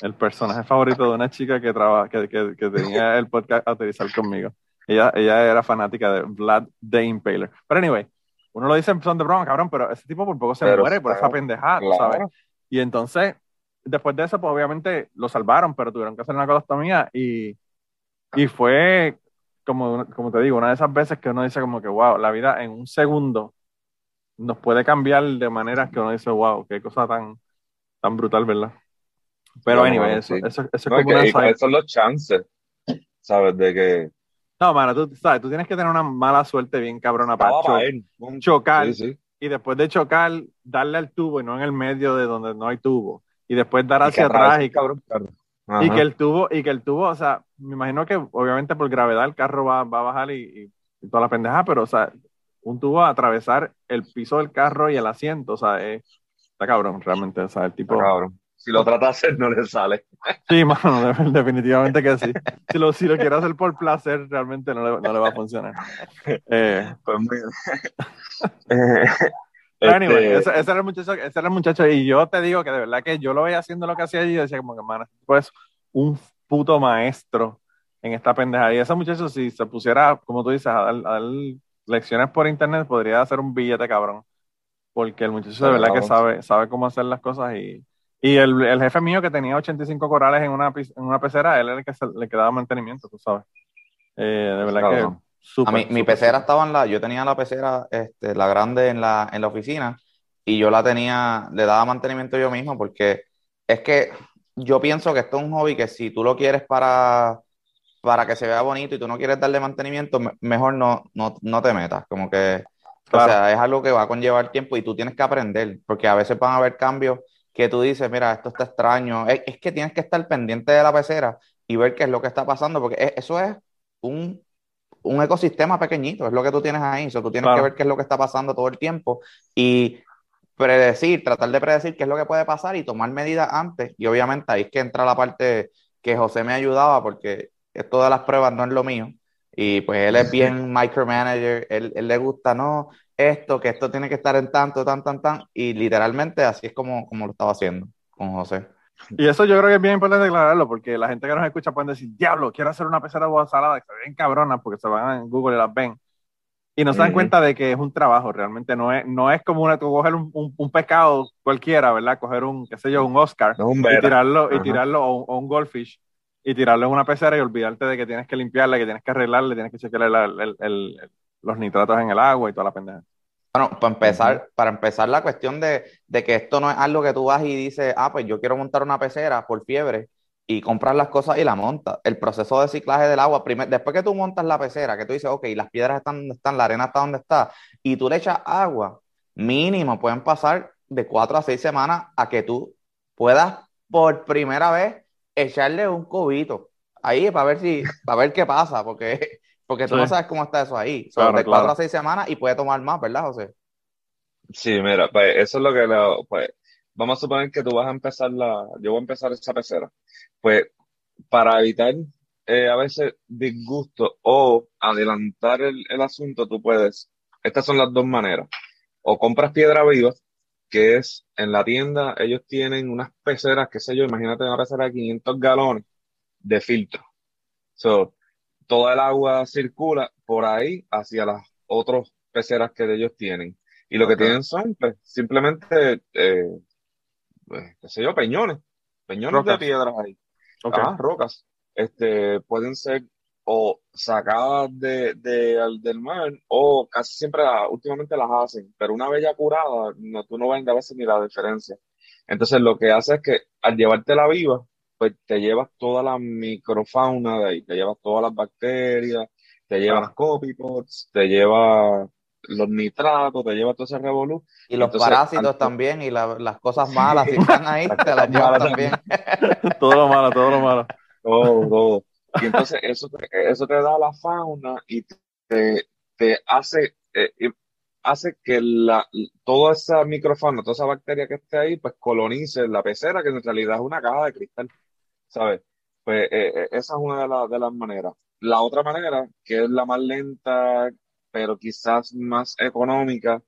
el personaje favorito de una chica que, traba, que, que, que tenía el podcast a utilizar conmigo. Ella, ella era fanática de Vlad the Impaler. Pero anyway, uno lo dice en son de broma, cabrón, pero ese tipo por poco se Pero muere por esa pendejada, Claro. ¿sabes? Y entonces, después de eso, pues obviamente lo salvaron, pero tuvieron que hacer una colostomía y, y fue, como, como te digo, una de esas veces que uno dice como que, wow, la vida en un segundo nos puede cambiar de maneras que uno dice, wow, qué cosa tan, tan brutal, ¿verdad? Pero Bueno, anyway, eso, sí. eso, eso es No, como que- una y cuáles son los chances, ¿sabes? De que No, mano, tú sabes, tú tienes que tener una mala suerte bien cabrona para cho-. Un- chocar Sí, sí. y después de chocar, darle al tubo y no en el medio de donde no hay tubo. Y después dar Y que hacia atravesó atrás y, cabrón carro. y que el tubo, y que el tubo, o sea, me imagino que obviamente por gravedad el carro va, va a bajar y, y- y toda la pendeja, pero o sea, un tubo a atravesar el piso del carro y el asiento, o sea, es- está cabrón, realmente, o sea, el tipo... Está cabrón. Si lo trata de hacer, no le sale. Sí, mano, de- definitivamente que sí. Si lo, si lo quiere hacer por placer, realmente no le, no le va a funcionar. Eh, Pues mira. Eh, Pero anyway, este, ese, ese era el muchacho, ese era el muchacho, y yo te digo que de verdad que yo lo veía haciendo lo que hacía y yo decía como que, mano, pues un puto maestro en esta pendeja. Y ese muchacho, si se pusiera, como tú dices, a dar, a dar lecciones por internet, podría hacer un billete cabrón. Porque el muchacho de verdad que sabe, sabe cómo hacer las cosas y, y el, el jefe mío que tenía 85 corales en una, en una pecera, él era el que se- le quedaba mantenimiento, tú sabes. Eh, de verdad Cabrón. que súper, A mí, mi súper, pecera estaba en la, yo tenía la pecera, este, la grande en la, en la oficina y yo la tenía, le daba mantenimiento yo mismo porque es que yo pienso que esto es un hobby que si tú lo quieres para, para que se vea bonito y tú no quieres darle mantenimiento, me- mejor no, no, no te metas, como que, o Claro. sea, es algo que va a conllevar tiempo y tú tienes que aprender, porque a veces van a haber cambios que tú dices, mira, esto está extraño, es, es que tienes que estar pendiente de la pecera y ver qué es lo que está pasando, porque es- eso es un un ecosistema pequeñito, es lo que tú tienes ahí. O sea, tú tienes Claro. que ver qué es lo que está pasando todo el tiempo y predecir, tratar de predecir qué es lo que puede pasar y tomar medidas antes. Y obviamente ahí es que entra la parte que José me ayudaba porque esto de las pruebas no es lo mío. Y pues él es bien micromanager, él, él le gusta, no, esto, que esto tiene que estar en tanto, tan, tan, tan. Y literalmente así es como, como lo estaba haciendo con José. Y eso yo creo que es bien importante aclararlo, porque la gente que nos escucha puede decir, diablo, quiero hacer una pecera de salada, que se ven cabronas, porque se van en Google y las ven. Y no se dan Ujú. cuenta de que es un trabajo, realmente no es, no es como una, coger un, un, un pescado cualquiera, ¿verdad? Coger un, qué sé yo, un Oscar no y tirarlo, y tirarlo o, o un goldfish y tirarlo en una pecera y olvidarte de que tienes que limpiarla, que tienes que arreglarle, tienes que chequearle la- el- el- el- los nitratos en el agua y toda la pendeja. Bueno, para empezar, para empezar la cuestión de, de que esto no es algo que tú vas y dices, ah, pues yo quiero montar una pecera por fiebre y compras las cosas y la montas. El proceso de ciclaje del agua, primer- después que tú montas la pecera, que tú dices, ok, las piedras están donde están, la arena está donde está, y tú le echas agua, mínimo pueden pasar de cuatro a seis semanas a que tú puedas por primera vez echarle un cubito ahí para ver si, para ver qué pasa, porque Porque tú Sí. no sabes cómo está eso ahí. So, Claro, de cuatro claro. a seis semanas y puede tomar más, ¿verdad, José? Sí, mira, pues eso es lo que lo, pues, vamos a suponer que tú vas a empezar la, yo voy a empezar esa pecera. Pues, para evitar eh, a veces disgusto o adelantar el, el asunto, tú puedes, estas son las dos maneras. O compras piedra viva, que es en la tienda, ellos tienen unas peceras, qué sé yo, imagínate una pecera de 500 galones de filtro. So, toda el agua circula por ahí hacia las otras peceras que ellos tienen. Y lo que tienen son, pues, simplemente, eh, pues, qué sé yo, peñones. Peñones de Rocas. piedras ahí. Ajá, rocas. Este, pueden ser o sacadas de, de- al- del mar o casi siempre, la- últimamente las hacen, pero una vez ya curada, no, tú no ves a veces ni la diferencia. Entonces lo que hace es que al llevártela viva, pues te llevas toda la microfauna de ahí, te llevas todas las bacterias, te llevas Claro. copypods, te llevas los nitratos, te llevas todo ese revolú. Y los Entonces, parásitos al- también y la- las cosas malas, si están ahí, te las llevas también. todo lo malo, todo lo malo. Todo, todo. Y entonces eso te, eso te da la fauna y te, te hace, eh, hace que la, toda esa microfauna, toda esa bacteria que esté ahí, pues colonice la pecera, que en realidad es una caja de cristal, ¿sabes? Pues eh, eh, esa es una de, las de las maneras. La otra manera, que es la más lenta, pero quizás más económica,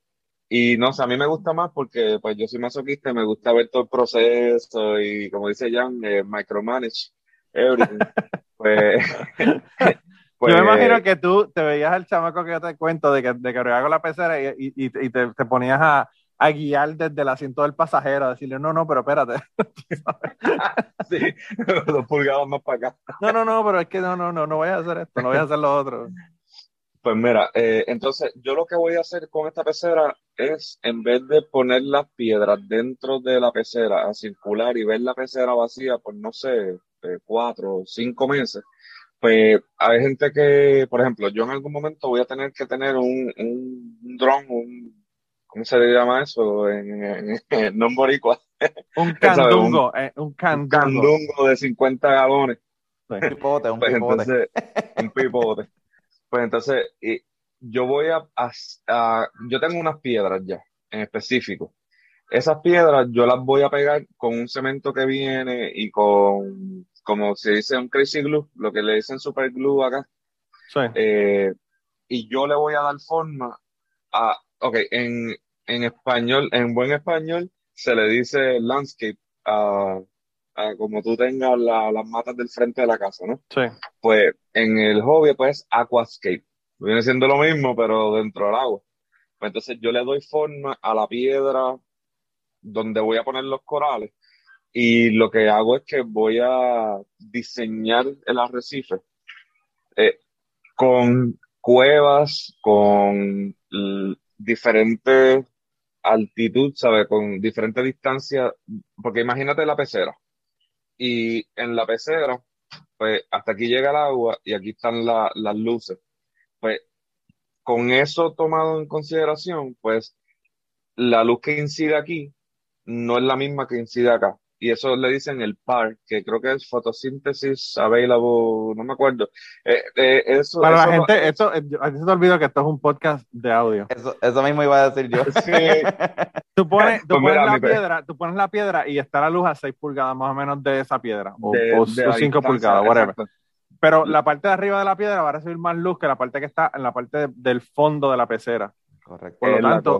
y no sé, a mí me gusta más porque pues yo soy masoquista y me gusta ver todo el proceso y como dice Jan, eh, micromanage everything. Pues, pues, Yo me imagino que tú te veías al chamaco que yo te cuento de que, de que con la pecera y, y- y- te, te ponías a, a guiar desde el asiento del pasajero, a decirle, no, no, pero espérate. sí, dos pulgadas más para acá. No, no, no, pero es que no, no, no, no voy a hacer esto, no voy a hacer lo otro. Pues mira, eh, entonces yo lo que voy a hacer con esta pecera es, en vez de poner las piedras dentro de la pecera a circular y ver la pecera vacía por, no sé, eh, cuatro o cinco meses, pues hay gente que, por ejemplo, yo en algún momento voy a tener que tener un, un, un dron, un, ¿cómo se le llama eso? En, en, en non boricua, Un candungo, eh, un un candungo. candungo de 50 galones. Un pipote, un Pues pipote. entonces, un pipote. Pues entonces, y yo voy a, a- a- yo tengo unas piedras ya, en específico. Esas piedras yo las voy a pegar con un cemento que viene y con, como se dice, un crazy glue, lo que le dicen super glue acá. Sí. Eh, y yo le voy a dar forma a, ok, en, en español, en buen español, se le dice landscape a, a como tú tengas la- las matas del frente de la casa, ¿no? Sí. Pues en el hobby, pues aquascape. Viene siendo lo mismo, pero dentro del agua. Pues entonces yo le doy forma a la piedra donde voy a poner los corales. Y lo que hago es que voy a diseñar el arrecife eh, con cuevas, con diferentes altitud, ¿sabes? Con diferentes distancias. Porque imagínate la pecera. Y en la pecera, pues hasta aquí llega el agua y aquí están la- las luces. Pues con eso tomado en consideración, pues la luz que incide aquí no es la misma que incide acá. Y eso le dicen el PAR, que creo que es Photosynthesis Available, no me acuerdo. Eh, eh, eso, Para la eso lo- gente, esto, eh, a ti se te olvidó que esto es un podcast de audio. Eso, eso mismo iba a decir yo. Sí, Tú pones, tú Pues pones mira, la pe- piedra, tú pones la piedra y está la luz a 6 pulgadas más o menos de esa piedra, o, de- o, de la 5 distancia, pulgadas, whatever. exacto. Pero la parte de arriba de la piedra va a recibir más luz que la parte que está en la parte de- del fondo de la pecera. Correcto. Por lo Es la tanto,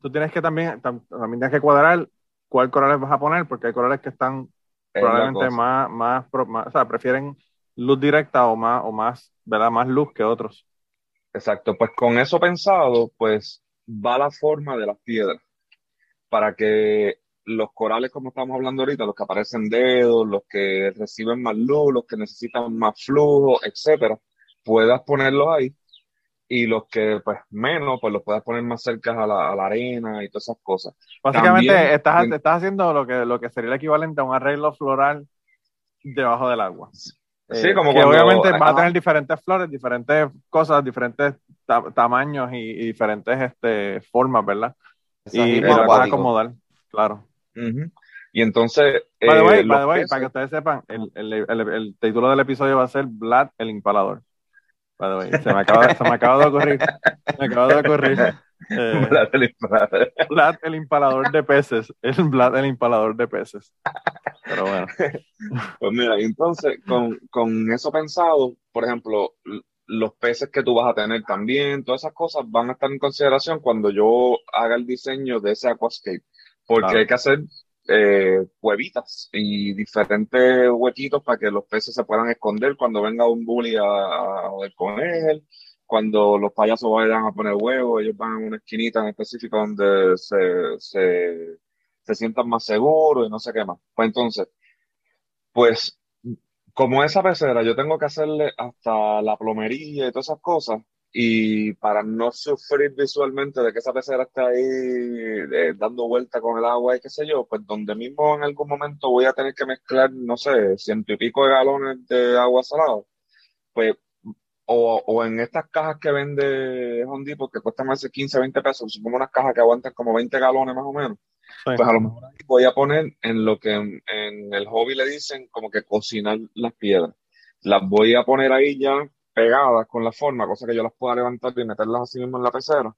tú tienes que también, tam- también tienes que cuadrar cuál corales vas a poner, porque hay corales que están Es probablemente más, más, más- o sea, prefieren luz directa o más, o más, ¿verdad? Más luz que otros. Exacto, pues con eso pensado, pues va la forma de las piedras para que los corales, como estamos hablando ahorita, los que aparecen dedos, los que reciben más luz, los que necesitan más flujo, etcétera, puedas ponerlos ahí y los que pues menos, pues los puedas poner más cerca a la, a la arena y todas esas cosas. Básicamente También- estás, estás haciendo lo que, lo que sería el equivalente a un arreglo floral debajo del agua. Sí, Eh, como que cuando- obviamente vas a tener diferentes flores, diferentes cosas, diferentes ta- tamaños y, y diferentes este, formas, ¿verdad? Eso Y, es y mismo lo vas a acuático. acomodar, claro. Y entonces, By the eh, way, by the way, para que ustedes sepan, el, el- el- el título del episodio va a ser Vlad el Impalador. By the way, se me acaba, se me acaba de ocurrir. Me acaba de ocurrir. Eh, Vlad el Impalador. Vlad, el impalador de peces. Es Vlad, el impalador de peces. Pero bueno. Pues mira, entonces, con, con eso pensado, por ejemplo, los peces que tú vas a tener también, todas esas cosas van a estar en consideración cuando yo haga el diseño de ese aquascape, porque Claro. hay que hacer eh, huevitas y diferentes huequitos para que los peces se puedan esconder cuando venga un bully a, a joder con él, cuando los payasos vayan a poner huevos, ellos van a una esquinita en específico donde se, se, se sientan más seguros y no sé qué más. Pues entonces, pues como esa pecera, yo tengo que hacerle hasta la plomería y todas esas cosas. Y para no sufrir visualmente de que esa pecera esté ahí eh, dando vuelta con el agua y qué sé yo, pues donde mismo en algún momento voy a tener que mezclar, no sé, ciento y pico de galones de agua salada, pues, o, o en estas cajas que vende Home Depot que cuestan más de 15, 20 pesos, como unas cajas que aguantan como 20 galones más o menos Sí. pues a lo mejor ahí voy a poner en lo que en, en el hobby le dicen como que cocinar las piedras. Las voy a poner ahí ya pegadas con la forma, cosa que yo las pueda levantar y meterlas así mismo en la pecera.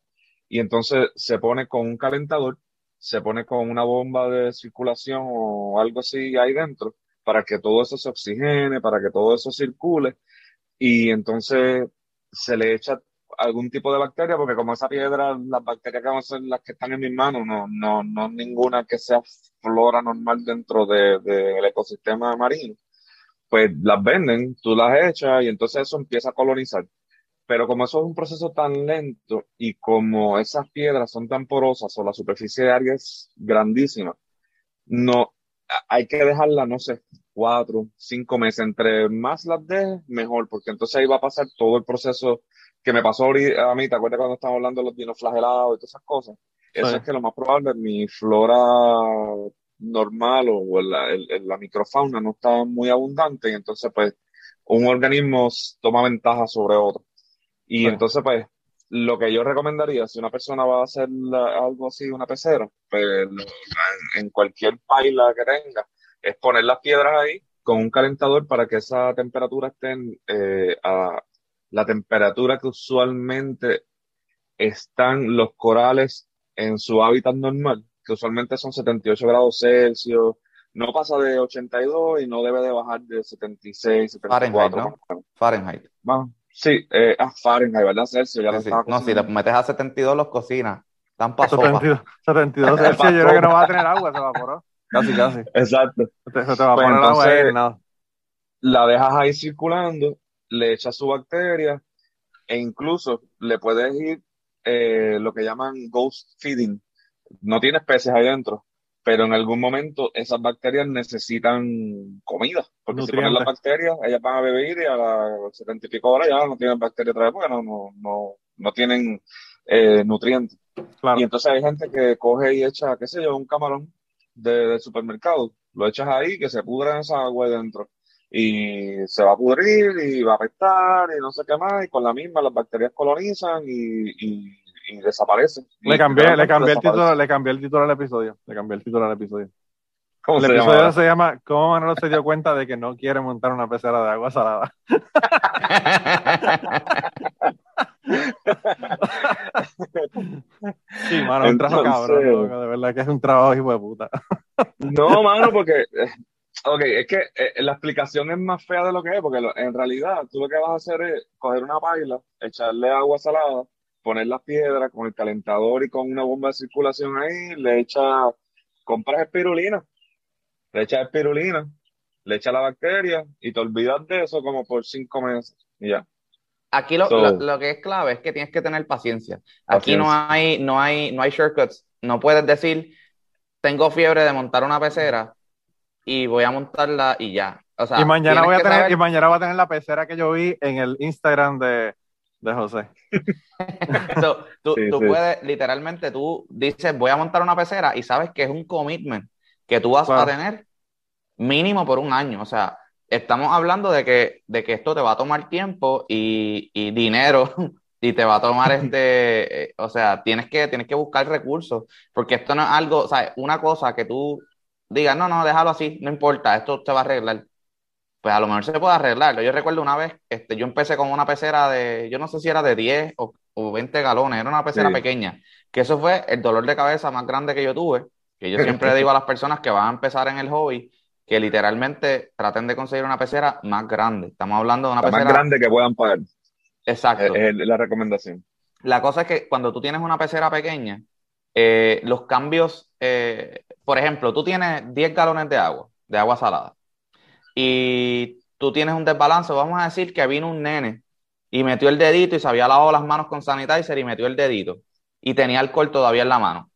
Y entonces se pone con un calentador, se pone con una bomba de circulación o algo así ahí dentro para que todo eso se oxigene, para que todo eso circule. Y entonces se le echa algún tipo de bacteria, porque como esa piedra, las bacterias que van a ser las que están en mis manos, no, no, no ninguna que sea flora normal dentro de- del ecosistema marino, pues las venden, tú las echas y entonces eso empieza a colonizar. Pero como eso es un proceso tan lento y como esas piedras son tan porosas o la superficie de área es grandísima, no, hay que dejarla, no sé, cuatro, cinco meses. Entre más las dejes, mejor, porque entonces ahí va a pasar todo el proceso que me pasó ahorita a mí, ¿te acuerdas cuando estábamos hablando de los dinoflagelados y todas esas cosas? Eso Sí. es que lo más probable, mi flora normal o la, el- la microfauna no está muy abundante y entonces pues un organismo toma ventaja sobre otro. Y entonces pues lo que yo recomendaría, si una persona va a hacer la- algo así, una pecera, pues en, en cualquier paila que tenga, es poner las piedras ahí con un calentador para que esa temperatura esté eh, a la temperatura que usualmente están los corales en su hábitat normal, que usualmente son 78 grados Celsius, no pasa de 82 y no debe de bajar de 76, 74. Fahrenheit, ¿no? Fahrenheit. Más- sí, eh, ah, Fahrenheit, ¿verdad? Celsius, ya lo Sí, sí. No, si te cocinando. metes a 72 los cocinas. Están para sopa. 72, 72 Celsius, yo creo que no va a tener agua, se evaporó. Casi, casi. Exacto. Se te, evapora Pues el agua ahí, entonces- nada. La dejas ahí circulando, le echas su bacteria e incluso le puedes ir eh, lo que llaman ghost feeding. No tiene especies ahí dentro, pero en algún momento esas bacterias necesitan comida, porque si ponen las bacterias, ellas van a beber y a las setenta y pico horas ya no tienen bacterias otra vez porque no, no, no, no tienen eh, nutrientes. Claro. Y entonces hay gente que coge y echa, qué sé yo, un camarón de- del supermercado, lo echas ahí, que se pudra en esa agua dentro. Y se va a pudrir y va a apestar y no sé qué más, y con la misma las bacterias colonizan y, y, y desaparecen. Le Y cambié, le cambié el título, le cambié el título al episodio. Le cambié el título al episodio. ¿Cómo El se llama episodio ahora? se llama ¿Cómo Manolo se dio cuenta de que no quiere montar una pecera de agua salada? Sí, mano, un trabajo cabrón, loco, de verdad que es un trabajo hijo de puta. No, mano, porque, ok, es que eh, la explicación es más fea de lo que es, porque lo- en realidad tú lo que vas a hacer es coger una paila, echarle agua salada, poner las piedras con el calentador y con una bomba de circulación ahí, le echas, compras espirulina, le echas espirulina, le echas la bacteria y te olvidas de eso como por cinco meses y ya. Aquí lo, So- lo- lo que es clave es que tienes que tener paciencia. Aquí no hay, no hay, no hay shortcuts. No puedes decir, tengo fiebre de montar una pecera y voy a montarla y ya. O sea, y mañana voy a tener, saber- y mañana voy a tener la pecera que yo vi en el Instagram de, de José. So, tú, Sí, tú sí. puedes, literalmente, tú dices, voy a montar una pecera y sabes que es un commitment que tú vas a tener mínimo por un año. O sea, estamos hablando de que, de que esto te va a tomar tiempo y, y dinero y te va a tomar este, eh, o sea, tienes que, tienes que buscar recursos porque esto no es algo, o sea, una cosa que tú digas, no, no, déjalo así, no importa, esto se va a arreglar. Pues a lo mejor se puede arreglar. Yo recuerdo una vez, este, yo empecé con una pecera de, yo no sé si era de 10 o, o 20 galones, era una pecera Sí. pequeña, que eso fue el dolor de cabeza más grande que yo tuve, que yo siempre digo a las personas que van a empezar en el hobby, que literalmente traten de conseguir una pecera más grande. Estamos hablando de una La más pecera... grande que puedan pagar. Exacto. Es, es la recomendación. La cosa es que cuando tú tienes una pecera pequeña, eh, los cambios, eh, por ejemplo, tú tienes 10 galones de agua, de agua salada, y tú tienes un desbalance, vamos a decir que vino un nene y metió el dedito y se había lavado las manos con sanitizer y metió el dedito y tenía alcohol todavía en la mano.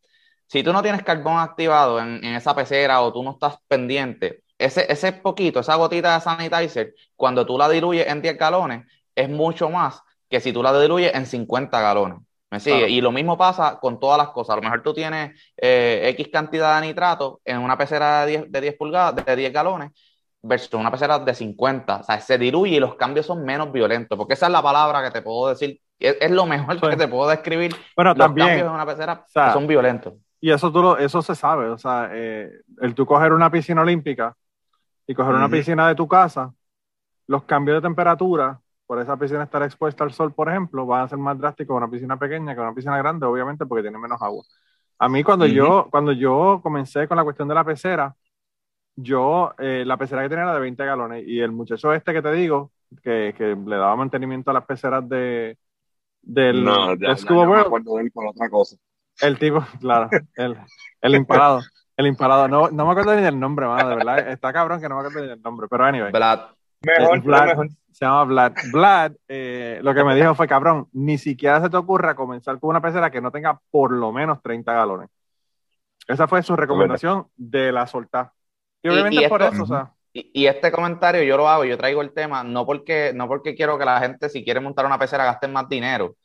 Si tú no tienes carbón activado en, en esa pecera o tú no estás pendiente, ese, ese poquito, esa gotita de sanitizer, cuando tú la diluyes en 10 galones, es mucho más que si tú la diluyes en 50 galones. ¿Me sigue? Claro. Y lo mismo pasa con todas las cosas. A lo mejor tú tienes eh, X cantidad de nitrato en una pecera de 10, de 10 pulgadas, de 10 galones, versus una pecera de 50. O sea, se diluye y los cambios son menos violentos. Porque esa es la palabra que te puedo decir. Es, es lo mejor Sí. que te puedo describir. Bueno, los también, cambios en una pecera o sea, son violentos. y eso, tú lo- eso se sabe, o sea, eh, el tú coger una piscina olímpica y coger una Ujú. piscina de tu casa, los cambios de temperatura, por esa piscina estar expuesta al sol, por ejemplo, van a ser más drásticos en una piscina pequeña que en una piscina grande, obviamente, porque tiene menos agua. A mí cuando Ujú. yo, cuando yo comencé con la cuestión de la pecera, yo, eh, la pecera que tenía era de 20 galones y el muchacho este que te digo, que, que le daba mantenimiento a las peceras de, del, No, de ya, ya Scuba me World, acuerdo de él por otra cosa. el tipo, claro, el, el impalado, el impalado, no, no me acuerdo ni del nombre, mano, de verdad, está cabrón que no me acuerdo ni del nombre, pero anyway, Vlad, Mejor, Vlad, mejor. se llama Vlad. Vlad, eh, lo que me dijo fue, cabrón, ni siquiera se te ocurra comenzar con una pecera que no tenga por lo menos 30 galones. Esa fue su recomendación de la soltar. Y Y- obviamente y por esto- eso, o sea, Y, y este comentario yo lo hago, yo traigo el tema, no porque, no porque quiero que la gente, si quiere montar una pecera, gaste más dinero.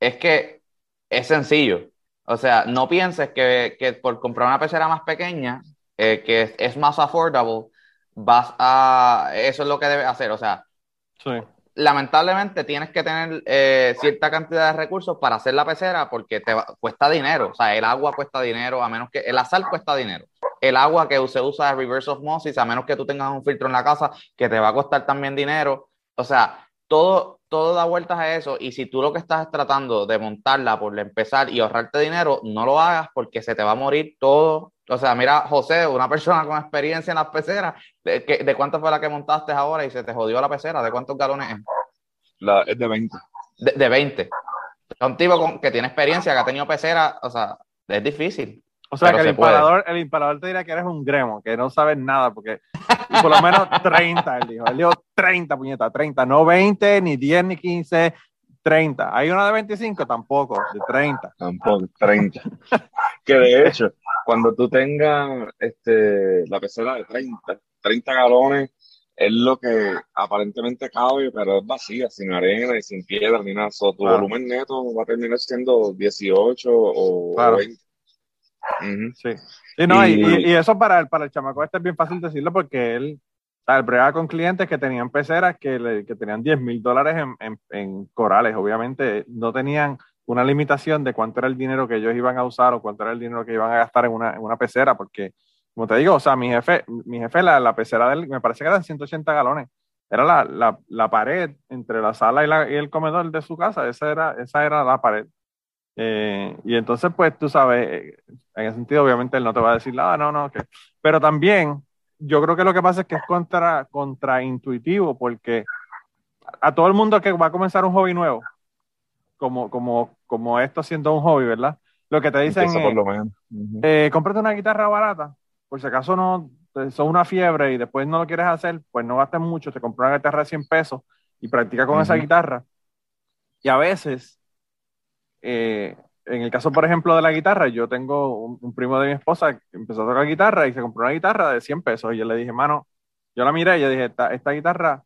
Es que es sencillo. O sea, no pienses que, que por comprar una pecera más pequeña, eh, que es, es más affordable, vas a. Eso es lo que debes hacer. O sea, sí. lamentablemente tienes que tener eh, cierta cantidad de recursos para hacer la pecera porque te va- cuesta dinero. O sea, el agua cuesta dinero, a menos que la sal cuesta dinero. El agua que se usa de reverse osmosis, a menos que tú tengas un filtro en la casa, que te va a costar también dinero. O sea, todo, todo da vueltas a eso. Y si tú lo que estás es tratando de montarla por empezar y ahorrarte dinero, no lo hagas porque se te va a morir todo. O sea, mira, José, una persona con experiencia en las peceras, ¿de, de cuánto fue la que montaste ahora y se te jodió la pecera? ¿De cuántos galones es? La, es de 20. De, de 20. Un tipo con, que tiene experiencia, que ha tenido pecera, o sea, es difícil. O sea, Pero que el se imparador, el imparador te dirá que eres un gremo, que no sabes nada, porque por lo menos 30, él dijo. Él dijo 30, puñeta, 30, no 20, ni 10, ni 15, 30. ¿Hay una de 25? Tampoco, de 30. Tampoco, 30. que de hecho, cuando tú tengas este, la pecera de 30, 30 galones, es lo que aparentemente cabe, pero es vacía, sin arena y sin piedra ni nada. So, tu claro. volumen neto va a terminar siendo 18 o claro. 20. Sí. sí no, y, y, y, eso para el, para el chamaco este es bien fácil decirlo porque él tal bregaba con clientes que tenían peceras que, le, que tenían 10 mil dólares en, en, en, corales. Obviamente no tenían una limitación de cuánto era el dinero que ellos iban a usar o cuánto era el dinero que iban a gastar en una, en una pecera, porque, como te digo, o sea, mi jefe, mi jefe la, la pecera de él, me parece que eran 180 galones. Era la, la, la pared entre la sala y, y, el comedor de su casa, esa era, esa era la pared. Eh, y entonces, pues tú sabes, eh, en ese sentido, obviamente él no te va a decir, ah, no, no, que. Pero también, yo creo que lo que pasa es que es contra, contraintuitivo, porque a todo el mundo que va a comenzar un hobby nuevo, como, como, como esto siendo un hobby, ¿verdad? Lo que te dicen por es, lo menos. Ujú. eh, cómprate una guitarra barata, por si acaso no, son una fiebre y después no lo quieres hacer, pues no gastes mucho, te compras una guitarra de 100 pesos y practica con esa Ujú. guitarra. Y a veces, eh, en el caso, por ejemplo, de la guitarra, yo tengo un, un primo de mi esposa que empezó a tocar guitarra y se compró una guitarra de 100 pesos y yo le dije, mano, yo la miré y yo dije, esta, esta guitarra,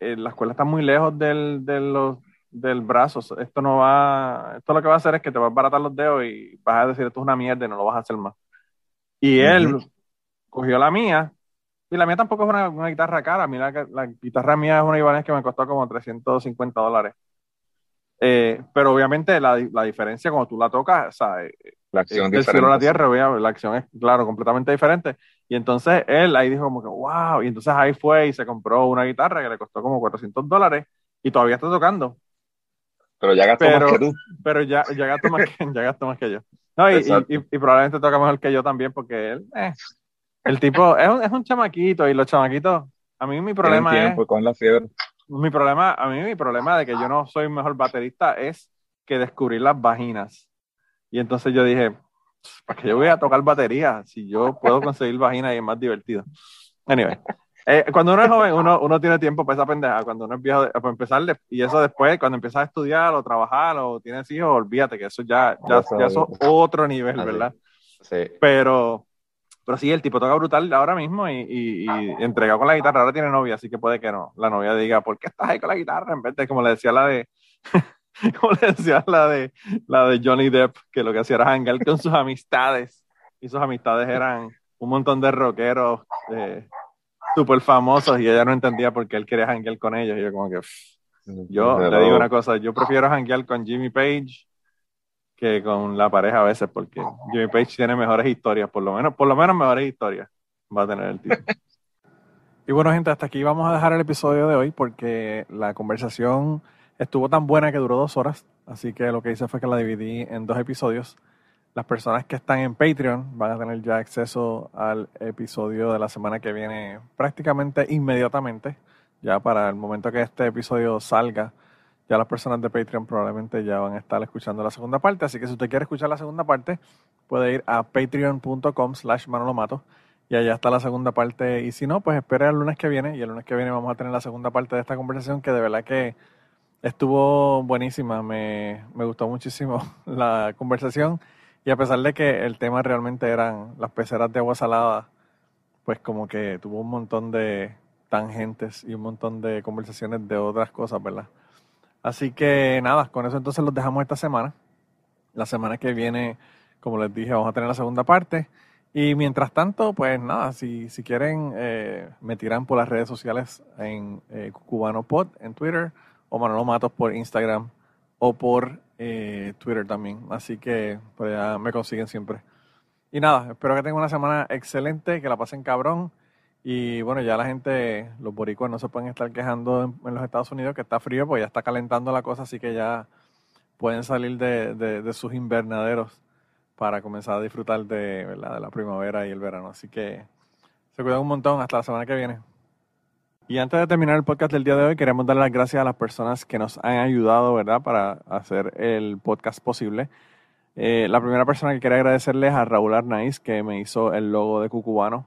eh, la escuela está muy lejos del, de los, del brazo, esto no va, esto lo que va a hacer es que te va a baratar los dedos y vas a decir, esto es una mierda y no lo vas a hacer más. Y él cogió la mía, y la mía tampoco es una, una guitarra cara, a mí la, la guitarra mía es una Ibanez que me costó como 350 dólares. Eh, pero obviamente la, la diferencia cuando tú la tocas, o sea, eh, La acción del cielo a la tierra, obviamente, la acción es, claro, completamente diferente. Y entonces él ahí dijo como que, wow, y entonces ahí fue y se compró una guitarra que le costó como 400 dólares y todavía está tocando. Pero ya gastó Pero- más que tú. Pero ya, ya, gastó, más que, ya gastó más que yo. No, y, y, y- y probablemente toca mejor que yo también porque él, eh, el tipo es un, es un chamaquito y los chamaquitos, a mí mi problema es, tiempo con la fiebre. Mi problema, a mí mi problema de que yo no soy mejor baterista es que descubrir las vaginas. Y entonces yo dije, ¿para qué yo voy a tocar batería si yo puedo conseguir vaginas y es más divertido? Anyway, eh, cuando uno es joven, uno, uno tiene tiempo para esa pendeja. Cuando uno es viejo, para empezar, y eso después, cuando empiezas a estudiar o trabajar o tienes hijos, olvídate que eso ya, ya, ya eso es otro nivel. ¿verdad? Sí. Pero, pero sí, el tipo toca brutal ahora mismo y, y, y entregado con la guitarra. Ahora tiene novia, así que puede que no. La novia diga, ¿por qué estás ahí con la guitarra? En vez de, como le decía la de, como le decía la de, la de Johnny Depp, que lo que hacía era hangar con sus amistades. Y sus amistades eran un montón de rockeros eh, súper famosos y ella no entendía por qué él quería hangar con ellos. Y yo como que, pff, yo Pero- le digo una cosa, yo prefiero hanguear con Jimmy Page que con la pareja a veces, porque Jimmy Page tiene mejores historias, por lo menos, por lo menos mejores historias va a tener el tipo. y bueno, gente, hasta aquí vamos a dejar el episodio de hoy porque la conversación estuvo tan buena que duró dos horas, así que lo que hice fue que la dividí en dos episodios. Las personas que están en Patreon van a tener ya acceso al episodio de la semana que viene prácticamente inmediatamente, ya para el momento que este episodio salga ya las personas de Patreon probablemente ya van a estar escuchando la segunda parte. Así que si usted quiere escuchar la segunda parte, puede ir a patreon.com slash manolomato y allá está la segunda parte. Y si no, pues espere el lunes que viene y el lunes que viene vamos a tener la segunda parte de esta conversación que de verdad que estuvo buenísima. Me, me gustó muchísimo la conversación y a pesar de que el tema realmente eran las peceras de agua salada, pues como que tuvo un montón de tangentes y un montón de conversaciones de otras cosas, ¿verdad? Así que nada, con eso entonces los dejamos esta semana. La semana que viene, como les dije, vamos a tener la segunda parte. Y mientras tanto, pues nada, si, si quieren, eh, me tiran por las redes sociales en eh, Cubano Pod en Twitter o Manolo Matos por Instagram o por eh, Twitter también. Así que por allá me consiguen siempre. Y nada, espero que tengan una semana excelente, que la pasen cabrón. Y bueno, ya la gente, los boricuas no se pueden estar quejando en, los Estados Unidos que está frío, pues ya está calentando la cosa, así que ya pueden salir de, de- sus invernaderos para comenzar a disfrutar de, ¿verdad? de la primavera y el verano. Así que se cuidan un montón. Hasta la semana que viene. Y antes de terminar el podcast del día de hoy, queremos dar las gracias a las personas que nos han ayudado, ¿verdad?, para hacer el podcast posible. Eh, la primera persona que quería agradecerles es a Raúl Arnaiz, que me hizo el logo de Cucubano.